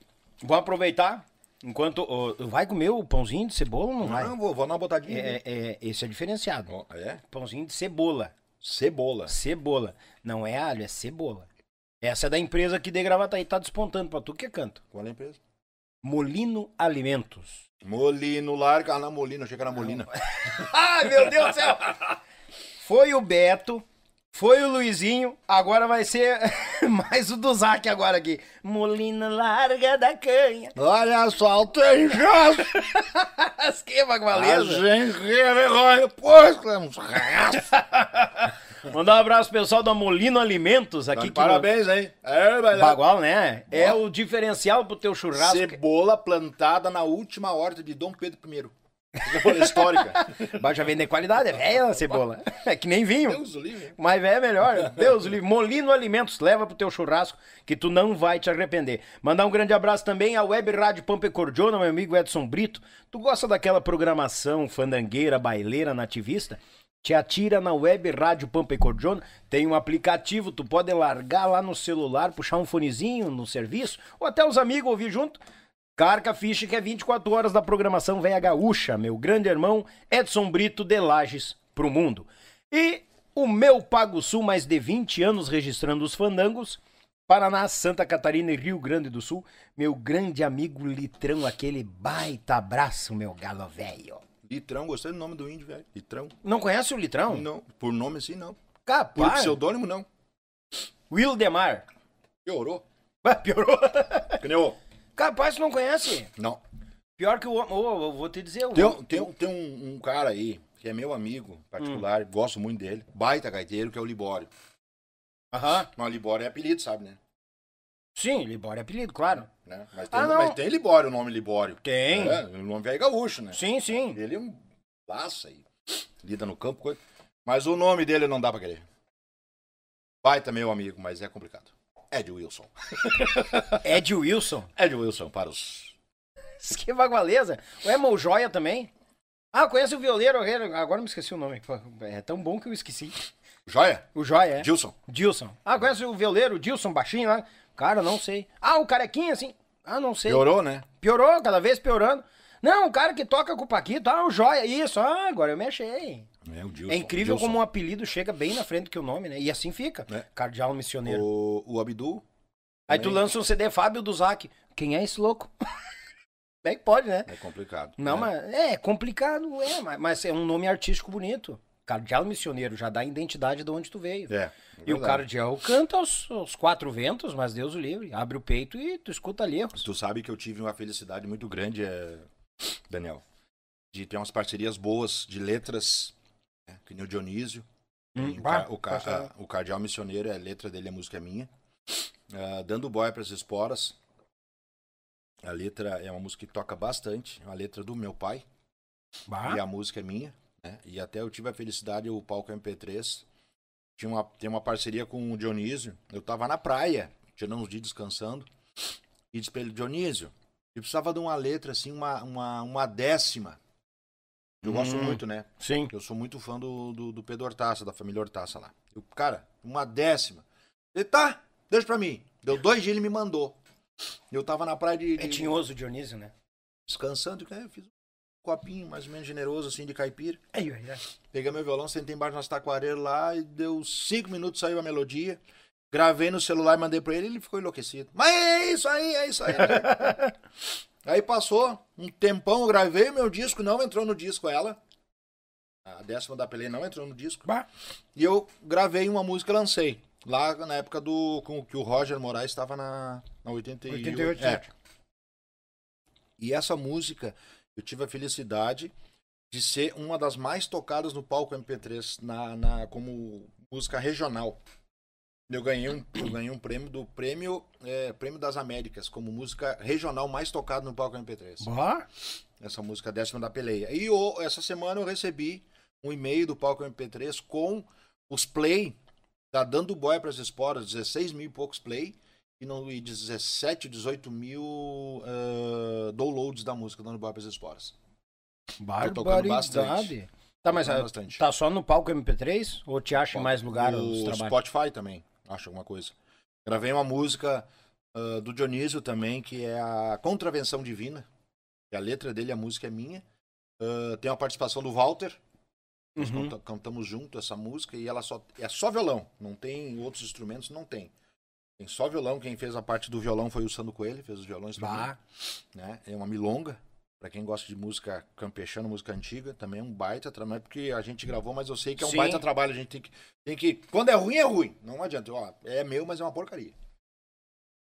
vou aproveitar Enquanto. vai comer o pãozinho de cebola ou não vai? Não, vou, vou dar uma botadinha. É, é, esse é diferenciado. Ó, É? Pãozinho de cebola. Cebola. Cebola. Não é alho, é cebola. Essa é da empresa que de gravata aí tá despontando pra tu que é canto. Qual é a empresa? Molino Alimentos. Molino, larga ah, na Molina, achei que era Molina. Ai, meu Deus do céu! Foi o Beto, foi o Luizinho, agora vai ser mais o do Zac agora aqui. Molina larga da canha. Olha só, tem chance! Esquema, A valeza. gente vergonha, pois, uns reais. Mandar um abraço pessoal da Molino Alimentos aqui. que Parabéns, hein? É. Bagual, né? É o diferencial pro teu churrasco. Cebola plantada na última horta de Dom Pedro I. Cebola histórica. Baixa vender qualidade, é velha a cebola. É que nem vinho. Deus livre. Mas é melhor. Deus o livre. Molino Alimentos, leva pro teu churrasco que tu não vai te arrepender. Mandar um grande abraço também à Web Rádio Pampa Cordiona, meu amigo Edson Brito. Tu gosta daquela programação fandangueira, baileira, nativista? Te atira na Web Rádio Pampa e Cordiona. Tem um aplicativo, tu pode largar lá no celular, puxar um fonezinho no serviço, ou até os amigos ouvir junto. Carca ficha que é 24 horas da programação Véia Gaúcha, meu grande irmão Edson Brito de Lages pro mundo. E o meu Pago Sul, mais de 20 anos registrando os fandangos, Paraná, Santa Catarina e Rio Grande do Sul, meu grande amigo Litrão, aquele baita abraço, meu galo velho. Litrão, gostei do nome do índio, velho. Litrão. Não conhece o Litrão? Não, por nome assim, não. Por Capaz. pseudônimo, não. Wildemar. Piorou. Piorou. O... Capaz que não conhece. Não. Pior que o homem. Ô, eu vou te dizer. o Tem, um- tem, um, tem um, um cara aí, que é meu amigo particular, Hum. gosto muito dele, baita gaiteiro, que é o Libório. Aham. Mas o Libório é apelido, sabe, né? Sim, Libório é apelido, claro. Né? Mas, tem, Ah, não. mas tem Libório, o nome Libório. Tem. É, o nome é gaúcho, né? Sim, sim. Ele é um laça aí. Lida no campo, coisa. Mas o nome dele não dá pra querer. Baita meu amigo, mas é complicado. Ed Wilson. Ed Wilson. Ed Wilson para os. Que bagualeza. O Emo Joia também. Ah, conhece o violeiro? Agora me esqueci o nome. É tão bom que eu esqueci. Joia? O Joia, é? Dilson. Dilson. Ah, conhece o violeiro Dilson baixinho lá? Cara, não sei. Ah, o carequinha assim? Ah, não sei. Piorou, né? Piorou, cada vez piorando. Não, o cara que toca com o Paquito, ah, o Joia, isso, ah, agora eu me achei. É Dilson. É incrível como um apelido chega bem na frente que o nome, né? E assim fica. É. Cardeal missioneiro. O, o Abdul. Aí tu lança um CD Fábio do Zac. Quem é esse louco? Bem que pode, né? É complicado. Não, né? mas é complicado, é, mas, mas é um nome artístico bonito. Cardeal missioneiro já dá a identidade de onde tu veio. É. é E o cardeal canta aos, aos quatro ventos, mas Deus o livre. Abre o peito e tu escuta ali. Tu sabe que eu tive uma felicidade muito grande, é, Daniel, de ter umas parcerias boas de letras, né, que nem o Dionísio. Hum, bah, o, ca- a- o Cardeal Missioneiro, a letra dele, a música é minha. Ah, Dando boia para as esporas. A letra é uma música que toca bastante, é uma letra do meu pai. bah. E a música é minha, né? E até eu tive a felicidade, o palco MP3 tinha uma, tem uma parceria com o Dionísio. Eu tava na praia, tirando uns dias descansando, e disse pra ele, Dionísio, eu precisava de uma letra, assim, uma, uma, uma décima. Eu gosto Hum. muito, né? Sim. Eu sou muito fã do, do, do Pedro Hortaça, da família Hortaça lá. Eu, cara, uma décima. Ele, tá, deixa pra mim. Deu dois dias, ele me mandou. Eu tava na praia de, É de- tinhoso o Dionísio, né? descansando, e, eu fiz um copinho mais ou menos generoso, assim, de caipira. Ai, ai, ai. Peguei meu violão, sentei embaixo nas taquareiras lá e deu cinco minutos, saiu a melodia. Gravei no celular, mandei pra ele, ele ficou enlouquecido. Mas é isso aí, é isso aí. aí passou um tempão, eu gravei meu disco, não entrou no disco ela. A décima da Pelé não entrou no disco. Bah. E eu gravei uma música e lancei. Lá na época do com que o Roger Moraes estava na, na 88. 88, é. E essa música, eu tive a felicidade de ser uma das mais tocadas no palco MP3 na, na, como música regional. Eu ganhei um, eu ganhei um prêmio do prêmio, é, prêmio das Américas como música regional mais tocada no palco MP3. Bah. Essa música décima da peleia. E o- essa semana eu recebi um e-mail do palco MP3 com os play, tá dando boia para as esporas, 16 mil e poucos play e, no, e 17, 18 mil ah, downloads da música dando boia para as esporas. tocando bastante. Barbaridade. Tá, mas ah, bastante. tá só no palco MP3? Ou te acha em mais lugar os O trabalhos? Spotify também, acho alguma coisa. Gravei uma música ah, do Dionísio também, que é a Contravenção Divina. que a letra dele, a música é minha. Ah, tem a participação do Walter. Nós Uhum. canta- cantamos junto essa música e ela só é só violão, não tem outros instrumentos, não tem. Tem só violão, quem fez a parte do violão foi o Sandro Coelho, fez os violões também, né? É uma milonga, Pra quem gosta de música campechana, música antiga, também é um baita trabalho, porque a gente gravou, mas eu sei que é um Sim. baita trabalho, a gente tem que, tem que quando é ruim é ruim, não adianta, ó, é meu, mas é uma porcaria.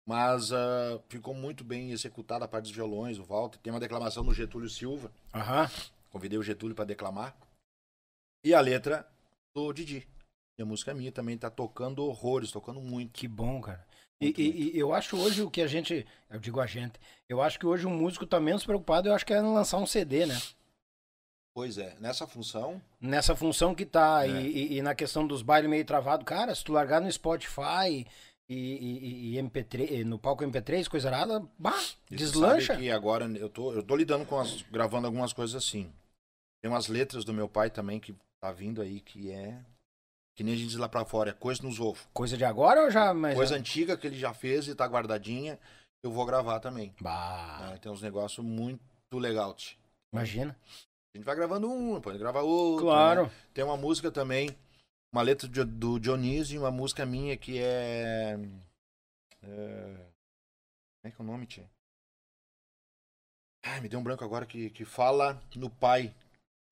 Mas ah, ficou muito bem executada a parte dos violões, o Walter, tem uma declamação do Getúlio Silva, Aham. Convidei o Getúlio para declamar. E a letra do Didi. E a música minha também tá tocando horrores, tocando muito. Que bom, cara. E, e- e eu acho hoje o que a gente. Eu digo a gente. Eu acho que hoje um músico tá menos preocupado, eu acho que é em lançar um CD, né? Pois é, nessa função, Nessa função que tá. É. E, e- e na questão dos bailes meio travado, cara, se tu largar no Spotify e, e- e MP3, e no palco MP3, coisa arada, bah, e deslancha. que agora eu tô, eu tô lidando com as. gravando algumas coisas assim. Tem umas letras do meu pai também que tá vindo aí, que é. Que nem a gente diz lá pra fora, é coisa nos ovos. Coisa de agora ou já. Mas Coisa antiga que ele já fez e tá guardadinha, eu vou gravar também. Bah, né? Tem uns negócios muito legal. tch. imagina. A gente vai gravando um, pode gravar outro. né? Claro. Tem uma música também, uma letra do, do Dionísio e uma música minha que é. é como é que é o nome, tia? Ai, me deu um branco agora que, que fala no pai.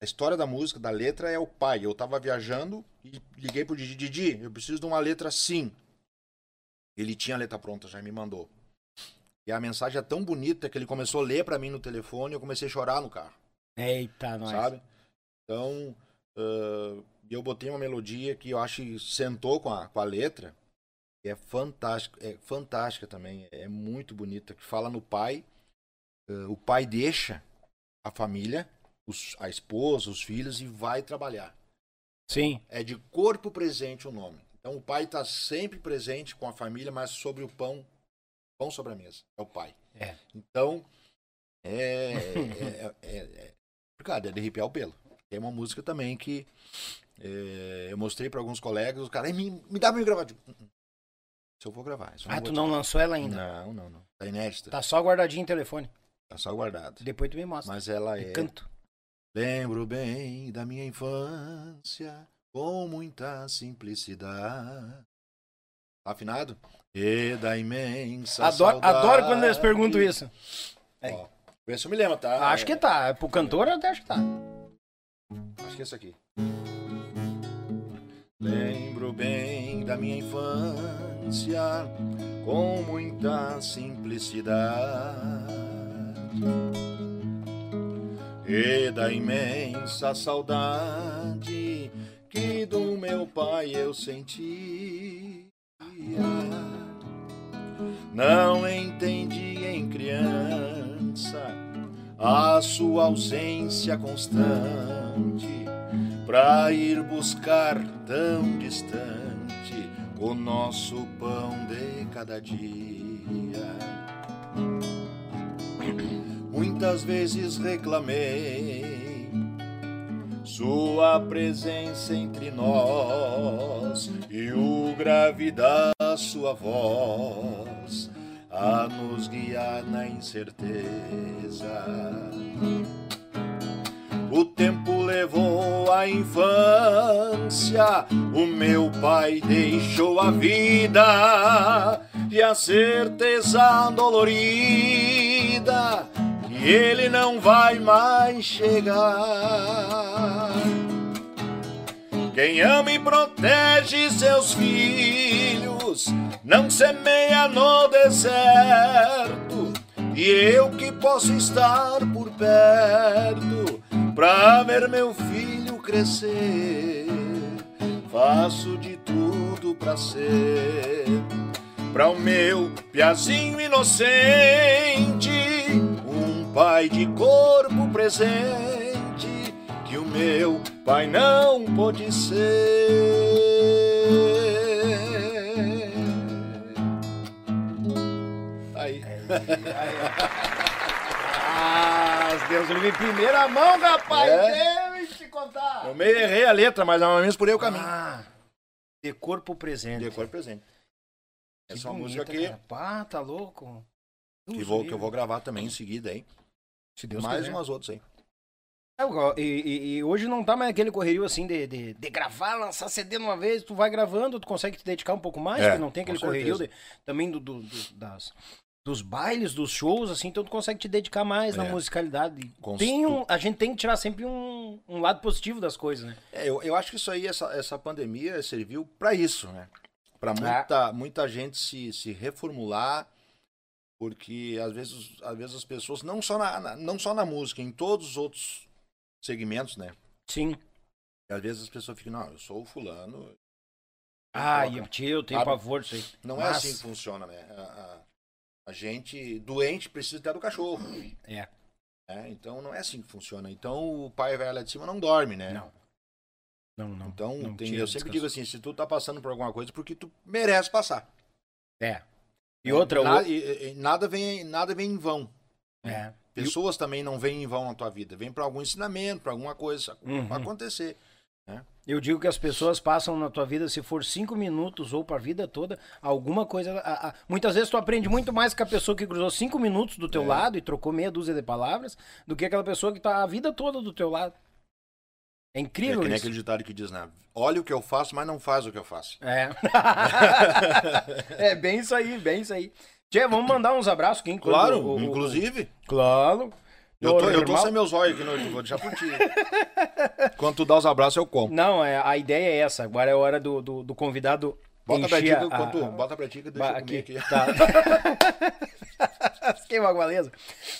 A história da música, da letra, é o pai. Eu tava viajando e liguei pro Didi. Didi, eu preciso de uma letra assim. Ele tinha a letra pronta, já me mandou. E a mensagem é tão bonita que ele começou a ler pra mim no telefone e eu comecei a chorar no carro Eita, nós. sabe? Então, ah, eu botei uma melodia que eu acho que sentou com a, com a letra. É fantástica, é fantástica também, é muito bonita, que fala no pai. ah, o pai deixa a família, os- a esposa, os filhos e vai trabalhar. Sim. É de corpo presente o nome. Então o pai está sempre presente com a família, mas sobre o pão, pão sobre a mesa. É o pai. É. Então, é. é, é, é, cara, é de arrepiar o pelo. Tem uma música também que é, eu mostrei para alguns colegas, os caras, "Ei, me, me dá pra me gravar. Tipo, "Uh, uh, se eu vou gravar. Eu Ah, vou tu não gravar." lançou ela ainda. Não, não, não. Tá inédita. Tá só guardadinho em telefone. Tá só guardado. Depois tu me mostra. Mas ela E é. canto. Lembro bem da minha infância com muita simplicidade. Tá afinado? E da imensa Adoro, saudade. adoro quando eles perguntam isso. É. Ó, vê se eu me lembro, tá? Acho que tá. Pro cantor, eu até acho que tá. Acho que é esse aqui. Lembro bem da minha infância com muita simplicidade e da imensa saudade que do meu pai eu sentia. Não entendi em criança a sua ausência constante pra ir buscar tão distante o nosso pão de cada dia. Muitas vezes reclamei sua presença entre nós e o grave da sua voz a nos guiar na incerteza. O tempo levou a infância, o meu pai deixou a vida e a certeza dolorida ele não vai mais chegar. Quem ama e protege seus filhos não semeia no deserto. E eu que posso estar por perto pra ver meu filho crescer, faço de tudo pra ser pra o meu piazinho inocente pai de corpo presente que o meu pai não pôde ser. Aí. Ah, Deus livre em primeira mão, rapaz. É. Eu te contar. Eu meio errei a letra, mas ao menos por aí o caminho. Ah, de corpo presente. De corpo presente. Que Essa é uma música que, cara. Pá, tá louco. que, Deus vou, que eu vou gravar também em seguida aí. Se Deus mais quiser. umas outras aí. É, E, e- hoje não tá mais aquele correrio assim de, de, de gravar, lançar CD uma vez, tu vai gravando, tu consegue te dedicar um pouco mais, É, porque não tem aquele correrio de- também do, do- do- das, dos bailes, dos shows, assim, então tu consegue te dedicar mais na É. musicalidade. Com Tem um, a gente tem que tirar sempre um, um lado positivo das coisas, né? É, eu, eu acho que isso aí, essa, essa pandemia serviu para isso, né? Para É. muita, muita gente se, se reformular, porque às vezes, às vezes as pessoas, não só na, na- não só na música, em todos os outros segmentos, né? Sim. E às vezes as pessoas ficam, não, eu sou o fulano. Ah, eu, tio, eu tenho pavor disso aí. Não é assim que funciona, né? A, a- a gente doente precisa até do cachorro. É. né? Então não é assim que funciona. Então o pai velho lá de cima não dorme, né? Não. Não, não. Então, não tem- eu sempre descanso. digo assim, se tu tá passando por alguma coisa, porque tu merece passar. É. E outra, Na- o- e- e- nada, vem, nada vem em vão. É. Pessoas também não vêm em vão na tua vida. Vem para algum ensinamento, para alguma coisa Uhum. acontecer. Eu digo que as pessoas passam na tua vida, se for cinco minutos ou pra vida toda, alguma coisa. a- a- muitas vezes tu aprende muito mais com a pessoa que cruzou cinco minutos do teu É. lado e trocou meia dúzia de palavras, do que aquela pessoa que tá a vida toda do teu lado. É É incrível que nem isso. aquele ditado que diz, né? Olha o que eu faço, mas não faz o que eu faço. É. é bem isso aí, bem isso aí. Tchê, vamos mandar uns abraços aqui. Claro, o- o- inclusive. Claro. Eu tô, eu tô sem meus olhos aqui, não, eu vou deixar por ti. Quando tu dá os abraços, eu como. Não, é, a ideia é essa. Agora é hora do, do, do convidado. Bota pra ti, a- bota pra ti que deixa comer aqui. Tá. Fiquei bagualeza.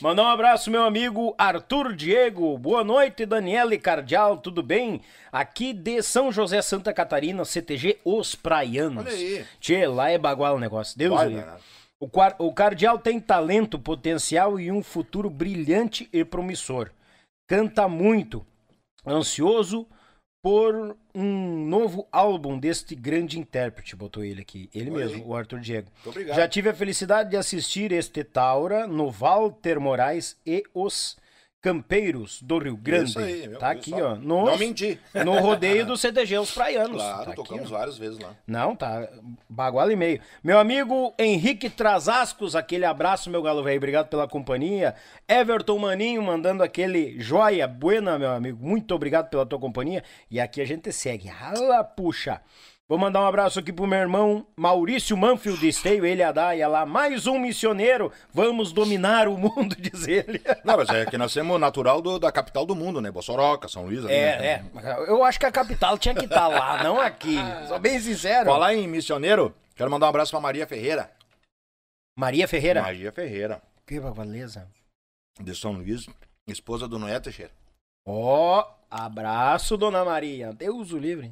Mandar um abraço, meu amigo Arthur Diego. Boa noite, Daniele Cardial, tudo bem? Aqui de São José, Santa Catarina, CTG Os Praianos. Olha aí. Tchê, lá é bagual o negócio. Deus Vai, o né? O Cardial tem talento, potencial e um futuro brilhante e promissor. Canta muito, ansioso por um novo álbum deste grande intérprete, botou ele aqui. Ele Olha mesmo, o Arthur Diego. Muito obrigado. Já tive a felicidade de assistir este Taura no Walter Moraes e os Campeiros do Rio Grande. Isso aí, meu, tá aqui, só? ó. No, Não menti. no rodeio do CTG Os Praianos. Claro, tá aqui, tocamos ó. várias vezes lá. Não, tá baguala e meio. Meu amigo Henrique Trasascos, aquele abraço, meu galo velho. Obrigado pela companhia. Everton Maninho mandando aquele joia buena, meu amigo. Muito obrigado pela tua companhia. E aqui a gente segue. Rala, puxa. Vou mandar um abraço aqui pro meu irmão Maurício Manfield Esteio, ele a Daia lá. Mais um missioneiro. Vamos dominar o mundo, diz ele. Não, mas é que nós somos natural do- da capital do mundo, né? Bossoroca, São Luís. ali, É, né? é. Eu acho que a capital tinha que estar lá, não aqui. Sou bem sincero. Falar em missioneiro, quero mandar um abraço pra Maria Ferreira. Maria Ferreira. Maria Ferreira, Que beleza. de São Luís, esposa do Noé Teixeira. Ó, abraço, dona Maria. Deus o livre.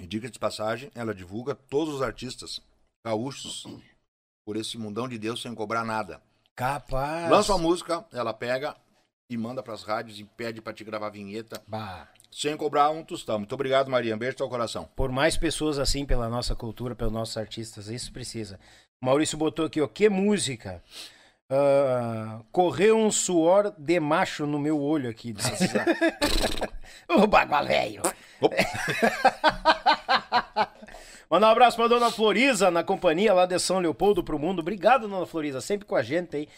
E dica de passagem, ela divulga todos os artistas gaúchos por esse mundão de Deus sem cobrar nada. Capaz. Lança uma música, ela pega e manda pras rádios e pede pra te gravar vinheta Bah, sem cobrar um tostão. Muito obrigado, Maria. Um beijo no teu coração. por mais pessoas assim pela nossa cultura, pelos nossos artistas, isso precisa. O Maurício botou aqui, ó, que música. Ah, correu um suor de macho no meu olho aqui. disse. o bagulho velho. Mandar um abraço pra dona Floriza, na companhia lá de São Leopoldo pro mundo. Obrigado, dona Floriza, sempre com a gente aí.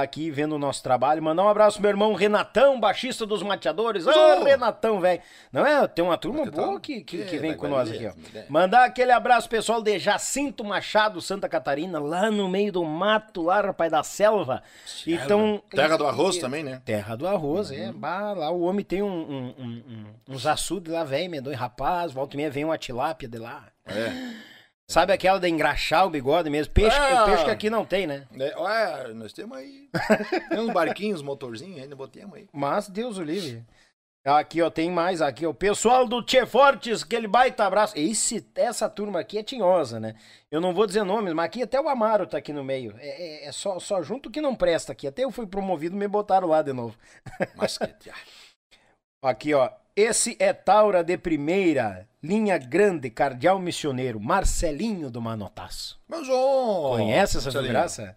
Aqui vendo o nosso trabalho. Mandar um abraço pro meu irmão Renatão, baixista dos mateadores. Ô, Ô! Renatão, velho. Não é? Tem uma turma boa que, que, que É, vem com nós aqui, ó. é. Mandar aquele abraço pessoal de Jacinto Machado, Santa Catarina, lá no meio do mato, lá, rapaz, da selva. Então. Terra do arroz também, né? Terra do arroz, é. Bah, lá o homem tem um, um- um- um- uns açudes lá, velho, medonho, rapaz. Volta e meia vem uma tilápia de lá. É. Sabe aquela de engraxar o bigode mesmo? Peixe, Ah! peixe que aqui não tem, né? É, Ué, nós temos aí. Tem uns barquinhos, motorzinho, ainda botemos aí. Mas Deus o livre. Aqui, ó, tem mais aqui, ó. O pessoal do Tchê Fortes, aquele baita abraço. Esse, essa turma aqui é tinhosa, né? Eu não vou dizer nomes, mas aqui até o Amaro tá aqui no meio. É, é- é só, só junto que não presta aqui. Até eu fui promovido, me botaram lá de novo. Mas que. Aqui, ó. Esse é Taura de primeira, linha grande, cardeal missioneiro, Marcelinho do Manotaço. Mas, ô. Conhece essa figuraça?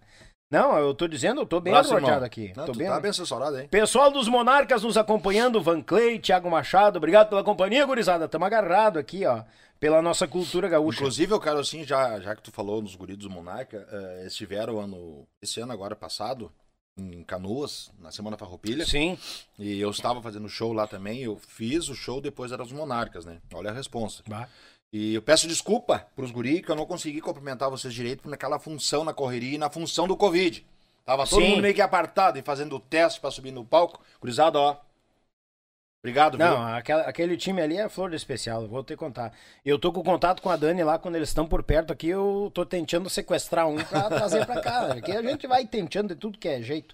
Não, eu tô dizendo, eu tô bem irmão. aqui. Não, tô bem... tá bem assessorado, hein? Pessoal dos Monarcas nos acompanhando, Van Clay, Thiago Machado, obrigado pela companhia, gurizada. Tamo agarrado aqui, ó, pela nossa cultura gaúcha. Inclusive, eu quero assim, já, já que tu falou nos guris do Monarca, eh, eles tiveram ano, esse ano agora passado, em Canoas, na Semana Farroupilha. Sim. E eu estava fazendo show lá também. Eu fiz o show, depois era os Monarcas, né? Olha a responsa. Bah. E eu peço desculpa pros guri que eu não consegui cumprimentar vocês direito naquela função na correria e na função do Covid. Tava todo Sim. mundo meio que apartado e fazendo o teste pra subir no palco. Gurizada, ó. Obrigado, viu? Não, aquela- aquele time ali é flor de especial, vou te contar. Eu tô com contato com a Dani lá, quando eles estão por perto aqui, eu tô tentando sequestrar um pra trazer pra cá. Aqui a gente vai tentando de tudo que é jeito.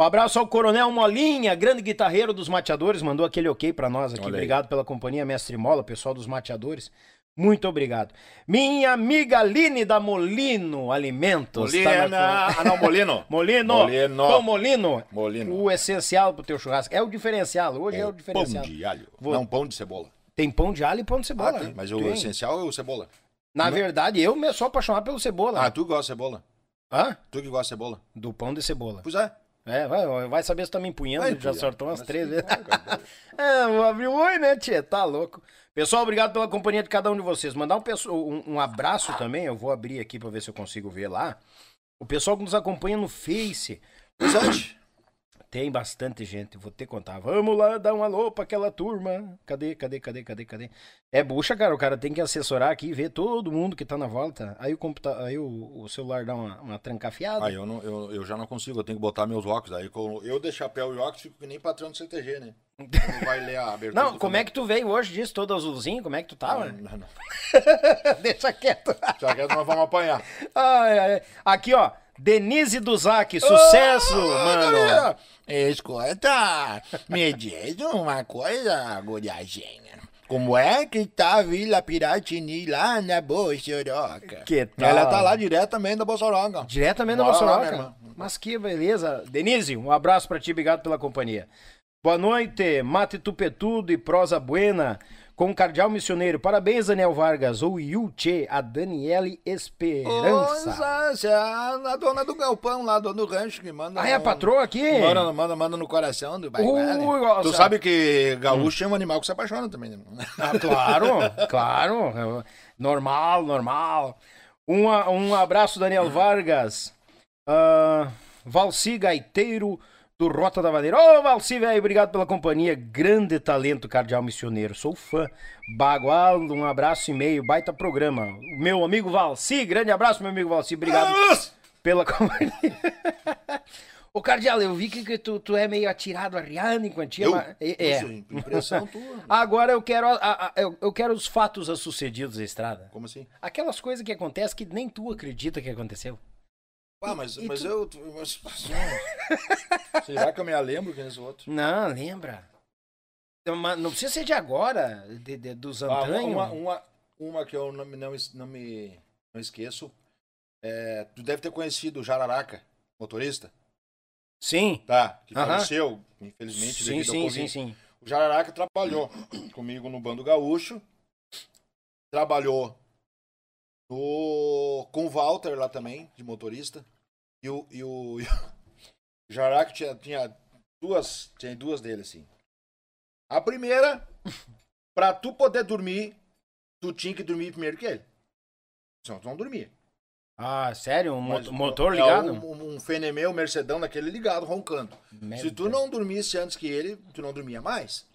Um abraço ao Coronel Molinha, grande guitarreiro dos mateadores, mandou aquele ok pra nós aqui. Obrigado pela companhia, Mestre Mola, pessoal dos mateadores. Muito obrigado. Minha amiga Aline da Molino Alimentos. tá Molina. na- Ah, não, Molino. Molino. Molino. Pão Molino. Molino. O essencial pro teu churrasco. É o diferencial. Hoje é, o diferencial. Pão de alho. Vou- Não, pão de cebola. Tem pão de alho e pão de cebola. Ah, tem, mas o Tem. essencial é o cebola. Na verdade, eu me- sou apaixonado pelo cebola. Ah, tu gosta de cebola? Hã? Tu que gosta de cebola? Do pão de cebola. Pois é. É, vai, vai saber se tá me empunhando, Vai, já sortou umas Mas três vezes. é, vou abrir o oi, né, tia? Tá louco. Pessoal, obrigado pela companhia de cada um de vocês. Mandar um, um, um abraço também, eu vou abrir aqui pra ver se eu consigo ver lá. O pessoal que nos acompanha no Face. Tch. Tem bastante gente, vou te contar. Vamos lá dar um alô pra aquela turma. Cadê, cadê, cadê, cadê, cadê? É bucha, cara. O cara tem que assessorar aqui ver todo mundo que tá na volta. Aí o, computa... Aí o, o celular dá uma, uma trancafiada. Ah, eu, não, eu, eu já não consigo, eu tenho que botar meus óculos. Aí eu de chapéu e óculos fico que nem patrão do CTG, né? Não vai ler a abertura. Não, como é que tu veio hoje disso, todo azulzinho? Como é que tu tava? Não, não, não. Deixa quieto. Já que nós vamos apanhar. Ai, ai, ai. Aqui, ó. Denise Duzac, sucesso, mano. Escuta, me diz uma coisa, guriazinha. Como é que tá a Vila Piratini lá na Bossoroca? Que tal? Ela tá lá direto também da Bossoroca. Diretamente da minha irmã. Mas que beleza. Denise, um abraço pra ti, obrigado pela companhia. Boa noite, Mate Tupetudo e Prosa Buena, com o Cardeal Missioneiro. Parabéns, Daniel Vargas, ou Yulche, a Daniele Esperança. É a, dona do galpão lá, dona do rancho que manda. Ah, é a patroa aqui? Manda, manda, manda no coração do bairro. Nossa. Tu sabe que gaúcho é um animal que se apaixona também, né? Ah, claro, claro. Normal, normal. Um, um abraço, Daniel Vargas. Ah, Valci Gaiteiro do Rota da Madeira. Ô, Valci, velho, obrigado pela companhia. Grande talento, cardeal missioneiro. Sou fã. Bagualdo, um abraço e meio. Baita programa. Meu amigo Valci, grande abraço, meu amigo Valci. Obrigado pela companhia. Ô, cardeal, eu vi que, que tu, tu é meio atirado, arriado enquanto tinha. Eu? mas- É. é. Nossa, impressão tua. Agora eu quero, a- a- eu, eu quero os fatos sucedidos da estrada. Como assim? Aquelas coisas que acontecem que nem tu acredita que aconteceu. Ah, mas, E mas tu- eu. Mas, será que eu me lembro que nesse outro? Não, lembra? Então, Não precisa ser de agora, de, de- dos Ah, uma, antanhos. uma, uma, que eu não, me- não, não me não esqueço. É, tu deve ter conhecido o Jararaca, motorista. Sim. Tá, que Aham. faleceu, infelizmente, Sim, devido ao sim, Covid. sim, sim. O Jararaca trabalhou comigo no Bando Gaúcho. Trabalhou no, com o Walter lá também, de motorista. E o, e o, e o tinha, tinha duas, tinha duas dele, assim. A primeira, pra tu poder dormir, tu tinha que dormir primeiro que ele. Senão tu não dormia. Ah, sério? Um Mas motor é ligado? Um, um, um Fenemeu, um Mercedão daquele ligado, roncando. Se tu não dormisse antes que ele, tu não dormia mais.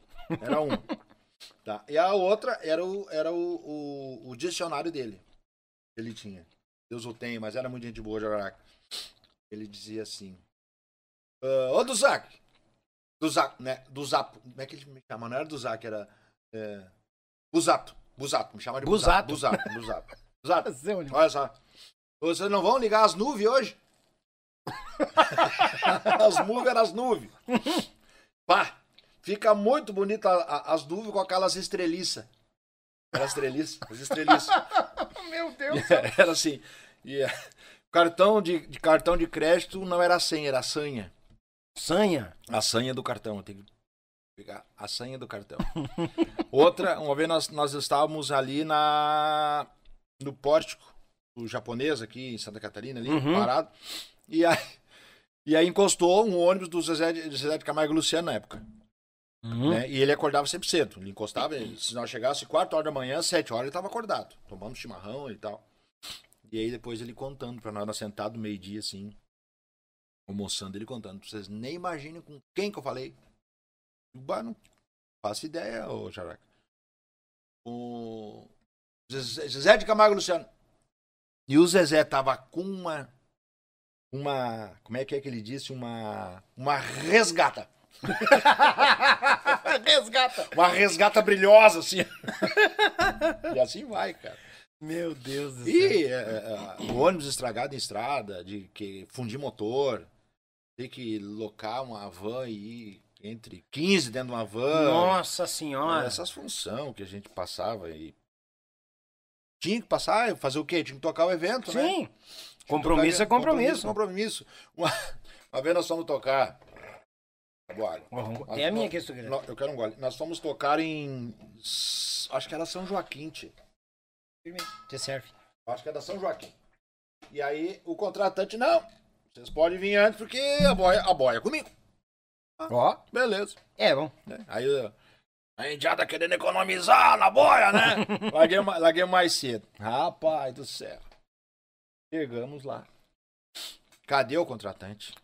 Era um. tá. E a outra era o, era o, o, o dicionário dele. Ele tinha. Deus o tem, mas era muito gente boa, Jararaca. Ele dizia assim: "Ah, Ô do Zac! Do Zac, né? Do Zap. Como é que ele me chama? Não era do Zac, era. É, Buzato. Buzato. Me chama de Buzato. Buzato. Buzato. Buzato. Buzato. Olha só. Vocês não vão ligar as nuvens hoje? as nuvens eram as nuvens. Pá, fica muito bonita as nuvens com aquelas estreliças. Era estreliça, as estreliças. Meu Deus. Era assim. E, é, cartão de, de cartão de crédito não era senha, era sanha. Sanha. A senha do cartão. Tenho que pegar a senha do cartão. Outra, uma vez nós, nós estávamos ali na no pórtico do japonês aqui em Santa Catarina, ali, Uhum. parado. E aí, e aí encostou um ônibus do Zezé de, Zezé de Camargo e Luciano na época. Uhum. Né? E ele acordava sempre cedo. Ele encostava, ele- se nós chegasse 4 horas da manhã, 7 horas ele estava acordado, tomando chimarrão e tal. E aí depois ele contando pra nós, nós sentados meio-dia assim. almoçando, ele contando. Vocês nem imaginem com quem que eu falei. Bah, não faço ideia, ô Characa. O Zezé de Camargo Luciano. E o Zezé tava com uma. Uma. Como é que é que ele disse? Uma. Uma resgata. Resgata. Uma resgata brilhosa, assim. e assim vai, cara. Meu Deus do céu. E é, é, o ônibus estragado em estrada, de que fundir motor, ter que locar uma van e ir entre 15 dentro de uma van. Nossa senhora. Essas funções que a gente passava e. Tinha que passar, fazer o quê? Tinha que tocar o evento, né? Sim. Compromisso é compromisso. Compromisso. Uma, uma vez nós fomos tocar. Agora. É a minha que isso Nós- Eu quero um gole. Nós fomos tocar em. Acho que era São Joaquim, tio. Te serve. Acho que é da São Joaquim. E aí o contratante, não. Vocês podem vir antes porque a boia, a boia é comigo. Ó. Beleza. É, bom. né? Aí a indiada querendo economizar na boia, né? larguei, larguei mais cedo. Rapaz do céu. Chegamos lá. Cadê o contratante?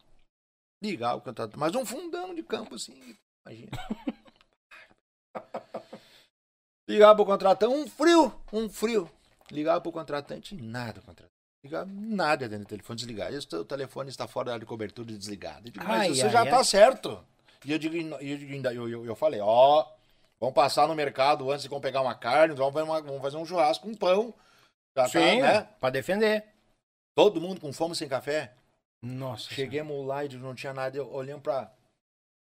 Ligar o contratante. Mas um fundão de campo assim, imagina. Ligava pro contratante, um frio, um frio. Ligava pro contratante, nada, contratante. Ligava, nada dentro do telefone desligado. E o telefone está fora da área de cobertura e desligado. Digo, mas Ai, você ai, já ai. tá certo. E eu digo, eu, eu, eu, eu falei, ó, vamos passar no mercado antes de vamos pegar uma carne, vamos fazer, uma- vamos fazer um churrasco com pão. Já tá, Sim, né? pra defender. Todo mundo com fome sem café. Nossa. Chegamos lá e não tinha nada. Eu olhando pra.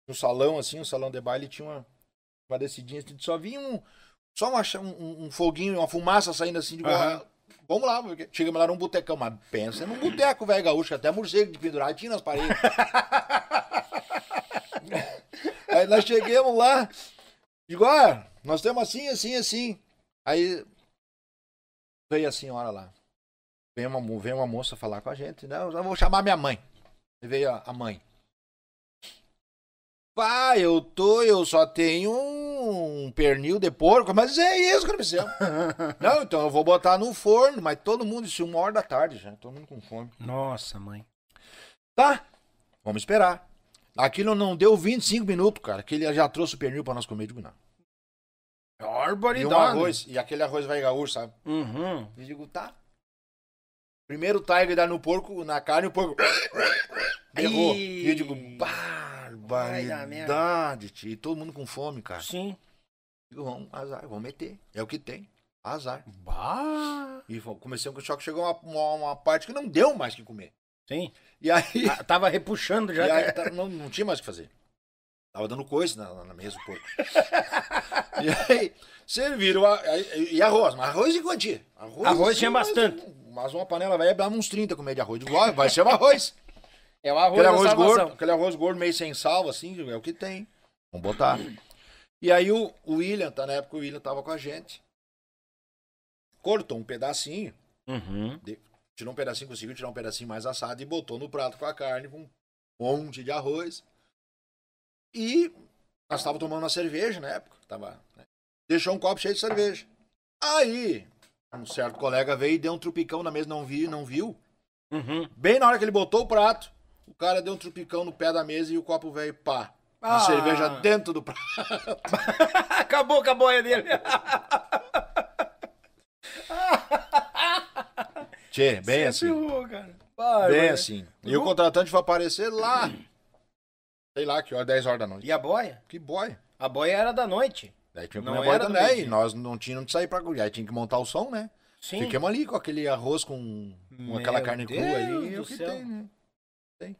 No salão, assim, o salão de baile tinha uma, uma descidinha. assim, Só vinha um. Só uma, um, um foguinho, uma fumaça saindo assim de Aham. Vamos lá, porque chegamos lá num botecão, mas pensa num boteco, velho gaúcho, até morcego de pendurar tinha nas paredes. Aí nós chegamos lá, digo, ah, nós temos assim, assim, assim. Aí veio a senhora lá. Veio uma, veio uma moça falar com a gente. Não, eu vou chamar minha mãe. E veio a, a mãe. Pai, eu tô, eu só tenho um pernil de porco, mas é isso que eu preciso. Não, então eu vou botar no forno, mas todo mundo, isso uma hora da tarde já, todo mundo com fome. Nossa, mãe. Tá, vamos esperar. Aquilo não deu 25 minutos, cara, que ele já trouxe o pernil pra nós comer, digo não. E um Barbaridade. arroz, e aquele arroz vai gaúcho, sabe? Uhum. Eu digo, tá. Primeiro tiger dá no porco, na carne, o porco. Errou. Ai. E eu digo, barbaridade, tio. E todo mundo com fome, cara. Sim. Digo, vamos, azar, vamos meter. É o que tem. Azar. Bah. E comecei com o choque, chegou uma, uma, uma parte que não deu mais que comer. Sim. E aí, Ah, Tava repuxando já. e aí tá- não, não tinha mais o que fazer. Tava dando coisa na, na mesa porco. e aí, serviram. a- e arroz, mas arroz em quantia. Arroz, Arroz tinha bastante. Mas uma panela velha dava uns 30 comer de arroz. Digo, vai ser um arroz. É o arroz Aquele arroz gordo, aquele arroz gordo meio sem sal, assim, é o que tem. Vamos botar. E aí o, o William, tá na época o William tava com a gente. Cortou um pedacinho, Uhum. tirou um pedacinho, conseguiu tirar um pedacinho mais assado e botou no prato com a carne, com um monte de arroz. E nós tava tomando uma cerveja na época. Tava, né? Deixou um copo cheio de cerveja. Aí, um certo colega veio e deu um trupicão na mesa, não viu, não viu. Uhum. Bem na hora que ele botou o prato, o cara deu um trupicão no pé da mesa e o copo veio pá. A Ah. cerveja dentro do prato. acabou com a boia dele. Tchê, bem Você assim. ferrou, cara. Vai, Bem vai. assim. E o contratante foi aparecer lá. Sei lá, que hora, 10 horas da noite. E a boia? Que boy. A boia era da noite. Daí tinha que Não era meio-dia. E nós não tínhamos que sair pra Aí tinha que montar o som, né? Sim. Ficamos ali com aquele arroz com, com aquela carne crua Deus ali. É o que céu. tem, né? Tem.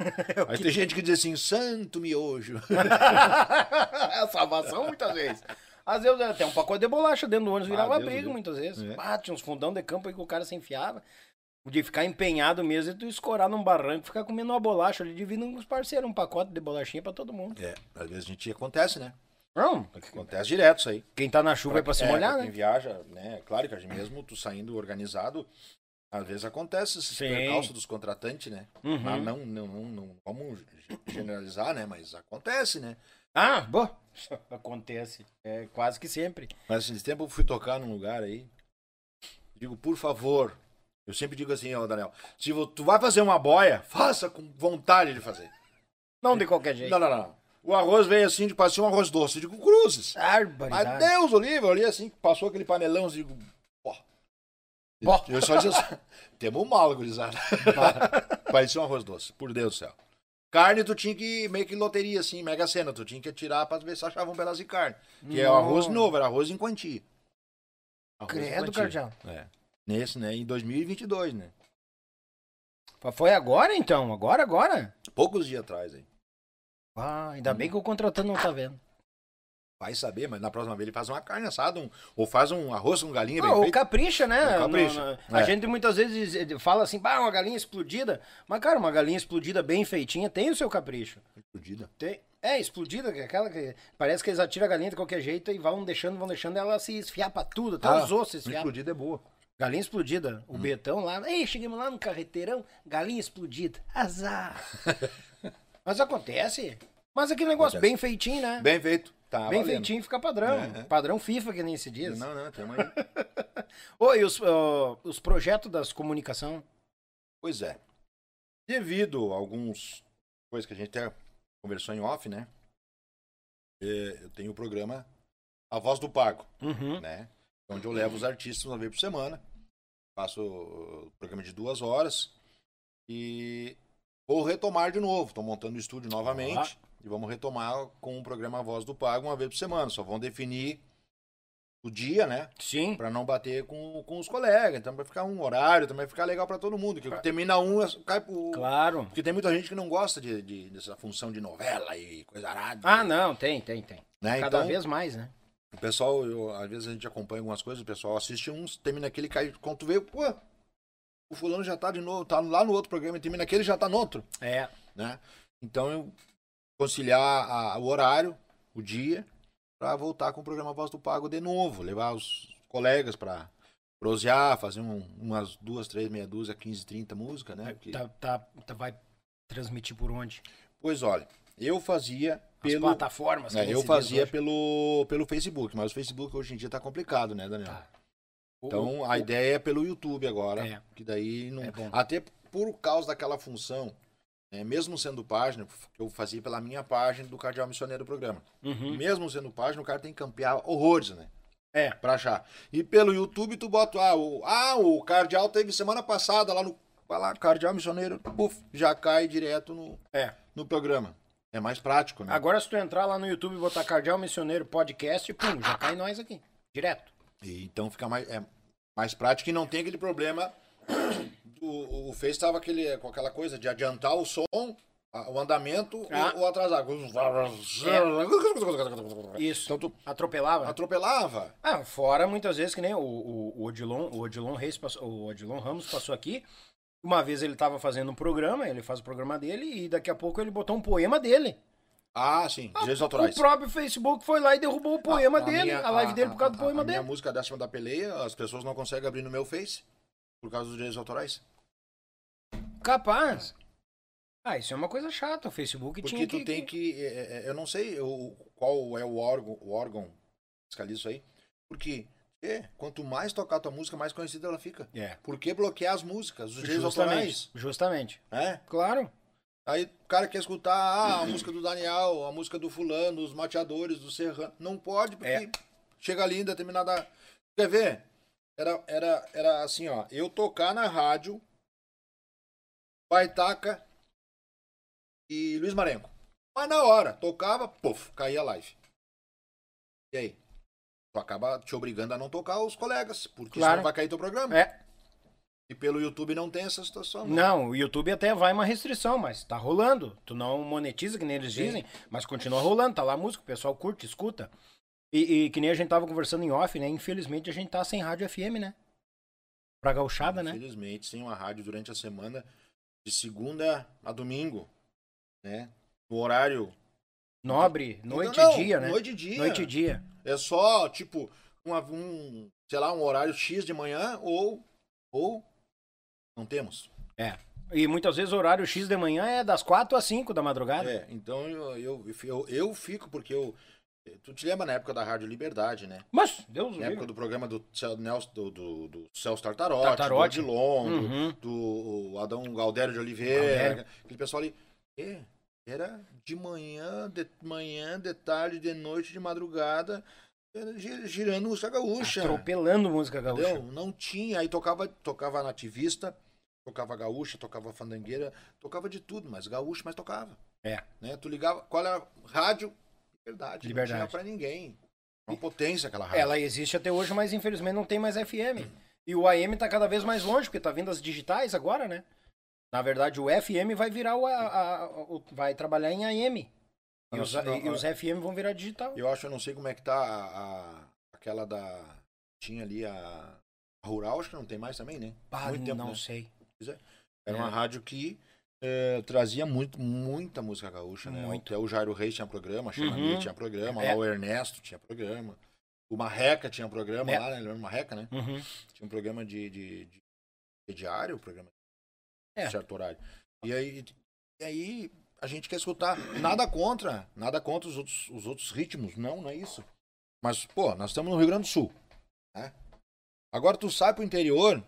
Aí tem gente que diz assim, santo miojo. é salvação muitas vezes. Às vezes até um pacote de bolacha dentro do ônibus Ah, virava Deus briga Deus. muitas vezes. É. Ah, tinha uns fundão de campo aí que o cara se enfiava. De ficar empenhado mesmo e tu escorar num barranco, ficar comendo uma bolacha ali, dividindo com os parceiros, um pacote de bolachinha pra todo mundo. É, às vezes a gente acontece, né? Não, Acontece direto isso aí. quem tá na chuva é pra se É, molhar, pra né? Quem viaja, né? Claro que a gente mesmo, tu saindo organizado, às vezes acontece esses Sim. percalços dos contratantes, né? Uhum. Mas não, não, não, não vamos ge- generalizar, né? Mas acontece, né? Ah, bom, acontece. É quase que sempre. Mas esse tempo eu fui tocar num lugar aí. Digo, por favor, Eu sempre digo assim, ó, Daniel, se tu vai fazer uma boia, faça com vontade de fazer. Não de qualquer jeito. Não, não, não. O arroz veio assim, de parecia um arroz doce. Eu digo, cruzes. Mas Barbaridade. Deus, o livro, ali assim, passou aquele panelão, eu digo, pô. Pó. Eu só disse assim, temos mal, gurizada. parecia um arroz doce, por Deus do céu. Carne, tu tinha que, meio que loteria, assim, mega cena, tu tinha que tirar pra ver se achavam um pedaço de carne. Que é o arroz novo, era arroz em quantia. Arroz em Credo, quantia. Cardial. É. Nesse, né, em 2022, né. Foi agora então? Agora, agora? Poucos dias atrás, aí. Ah, ainda bem que o contratante não tá vendo. Vai saber, mas na próxima vez ele faz uma carne assada, um, ou faz um arroz com galinha bem Ah, ou capricha, né? Ou capricha, No- no- A é. gente muitas vezes eh, fala assim, bah, uma galinha explodida. Mas, cara, uma galinha explodida bem feitinha tem o seu capricho. Explodida. Tem. É, explodida, que é aquela que parece que eles atiram a galinha de qualquer jeito e vão deixando, vão deixando ela se esfiar pra tudo, até Ah, os ossos se esfiar. Explodida é boa. Galinha explodida. Hum. O Betão lá. Ei, chegamos lá no carreteirão, galinha explodida. Azar. Mas acontece. Mas aquele negócio Acontece. bem feitinho, né? Bem feito. Tá Bem valendo. feitinho fica padrão. É, é. Padrão FIFA, que nem se diz. Não, não, temos aí. Oi, os, ó, os projetos das comunicação. Pois é. Devido a alguns coisas que a gente até conversou em off, né? É, Eu tenho o programa A Voz do Pago, Uhum. né? Onde eu levo os artistas uma vez por semana. Faço o programa de duas horas. E vou retomar de novo. Estou montando o estúdio novamente. E vamos retomar com o programa Voz do Pago uma vez por semana. Só vão definir o dia, né? Sim. Pra não bater com, com os colegas. Então vai ficar um horário, também vai ficar legal pra todo mundo. Que termina um, cai pro. Claro. Porque tem muita gente que não gosta de, de- dessa função de novela e coisa arada. Ah, não, tem, tem, tem. Né? Cada Então, vez mais, né? o pessoal, eu- às vezes a gente acompanha algumas coisas, o pessoal assiste uns, termina aquele, cai, quando tu vê, pô, o fulano já tá de novo, tá lá no outro programa, e termina aquele já tá no outro, É. né? Então eu conciliar a- o horário, o dia, pra voltar com o programa Voz do Pago de novo, levar os colegas pra prosear, fazer um- umas duas, três, meia dúzia, 15, 30 músicas, né? Porque- Tá, tá, tá- vai transmitir por onde? Pois olha, eu fazia As pelo. plataformas. que É, nem eu fazia pelo, pelo Facebook, mas o Facebook hoje em dia tá complicado, né, Daniel? Tá. Então o- a ideia é pelo YouTube agora. É. Que daí não. É. Até por causa daquela função, né, mesmo sendo página, que eu fazia pela minha página do Cardeal Missioneiro do programa. Uhum. Mesmo sendo página, o cara tem que campear horrores, né? É. Pra achar. E pelo YouTube tu bota, ah, o, ah, o Cardeal teve semana passada lá no. Vai lá, Cardeal Missioneiro, puf, já cai direto no, É. no programa. É mais prático, né? Agora, se tu entrar lá no YouTube e botar Cardeal Missioneiro Podcast, pum, já cai nós aqui. Direto. E então fica mais, é, mais prático e não tem aquele problema. O, o Face estava com aquela coisa de adiantar o som, o andamento Ah. ou, ou atrasar. Isso. Então tu Atropelava. atropelava. Ah, fora muitas vezes que nem o, o, o Odilon, o Odilon Reis passou, o Odilon Ramos passou aqui. Uma vez ele tava fazendo um programa, ele faz o programa dele e daqui a pouco ele botou um poema dele. Ah, sim, direitos O autorais. próprio Facebook foi lá e derrubou o poema A- a dele, minha- a live dele por causa do a- poema a dele. minha música décima da peleia, as pessoas não conseguem abrir no meu Face por causa dos direitos autorais. Capaz. Ah, isso é uma coisa chata, o Facebook Porque tinha tu que... tem que. é, é, eu não sei o- qual é o órgão, o órgão que fiscaliza isso aí. Porque é, quanto mais tocar tua música, mais conhecida ela fica. É, Por que bloquear as músicas, os direitos autorais? justamente. É? Claro. Aí o cara quer escutar ah, a música do Daniel, a música do fulano, os mateadores, do Serrano. Não pode, porque É. chega ali em determinada. Quer ver? Era, era, era assim, ó. Eu tocar na rádio, Baitaca e Luiz Marenco. Mas na hora, tocava, puf, caía a live. E aí? Tu acaba te obrigando a não tocar os colegas, porque Claro. senão vai cair teu programa. É. E pelo YouTube não tem essa situação. né? Não, o YouTube até vai uma restrição, mas tá rolando. Tu não monetiza, que nem eles Sim. dizem, mas continua rolando, tá lá a música, o pessoal curte, escuta. E, e que nem a gente tava conversando em off, né? Infelizmente a gente tá sem rádio FM, né? Pra gauchada, né? Infelizmente, sem uma rádio durante a semana, de segunda a domingo, né? No horário. Nobre, noite Não, e dia, né? Noite e dia. Noite e dia. É só, tipo, uma- um, sei lá, um horário X de manhã ou. Ou. Não temos. E muitas vezes o horário X de manhã é das 4 às 5 da madrugada. É, então eu, eu, eu, eu fico, porque eu, Tu te lembra na época da Rádio Liberdade, né? Mas, Deus Na época do programa do, Nelson, do, do, do Celso Tartarotti, Tartarotti. do Odilon, Uhum. do, do Adão Galdério de Oliveira, aquele pessoal ali. É, era de manhã, de manhã, de tarde, de noite, de madrugada, girando música gaúcha. Atropelando música gaúcha. Entendeu? Não tinha. Aí tocava, tocava nativista, tocava gaúcha, tocava fandangueira, tocava de tudo, mas gaúcho, mas tocava. É. Né? Tu ligava, qual era a rádio? Liberdade. Liberdade. Não tinha pra ninguém. Uma potência aquela rádio. Ela existe até hoje, mas infelizmente não tem mais FM. E o AM tá cada vez mais longe, porque tá vindo as digitais agora, né? Na verdade, o FM vai virar o, a- a- o- vai trabalhar em AM. E os, não, e os FM vão virar digital. Eu acho, eu não sei como é que tá a, a- aquela da. Tinha ali a, a Rural, acho que não tem mais também, né? Ah, Muito tempo, não né? sei. Era É. uma rádio que eh, trazia muito, muita música gaúcha, né? Muito. Até o Jairo Reis tinha programa, a Sheila Uhum. Tinha programa, É. lá o Ernesto tinha programa. O Marreca tinha programa É. lá, né? Lembra do Marreca, né? Uhum. Tinha um programa de, de, de- de diário, o programa É. de certo horário. E aí, e aí a gente quer escutar. Nada contra, nada contra os outros, os outros ritmos, não, não é isso. Mas, pô, nós estamos no Rio Grande do Sul. Né? Agora tu sai pro interior,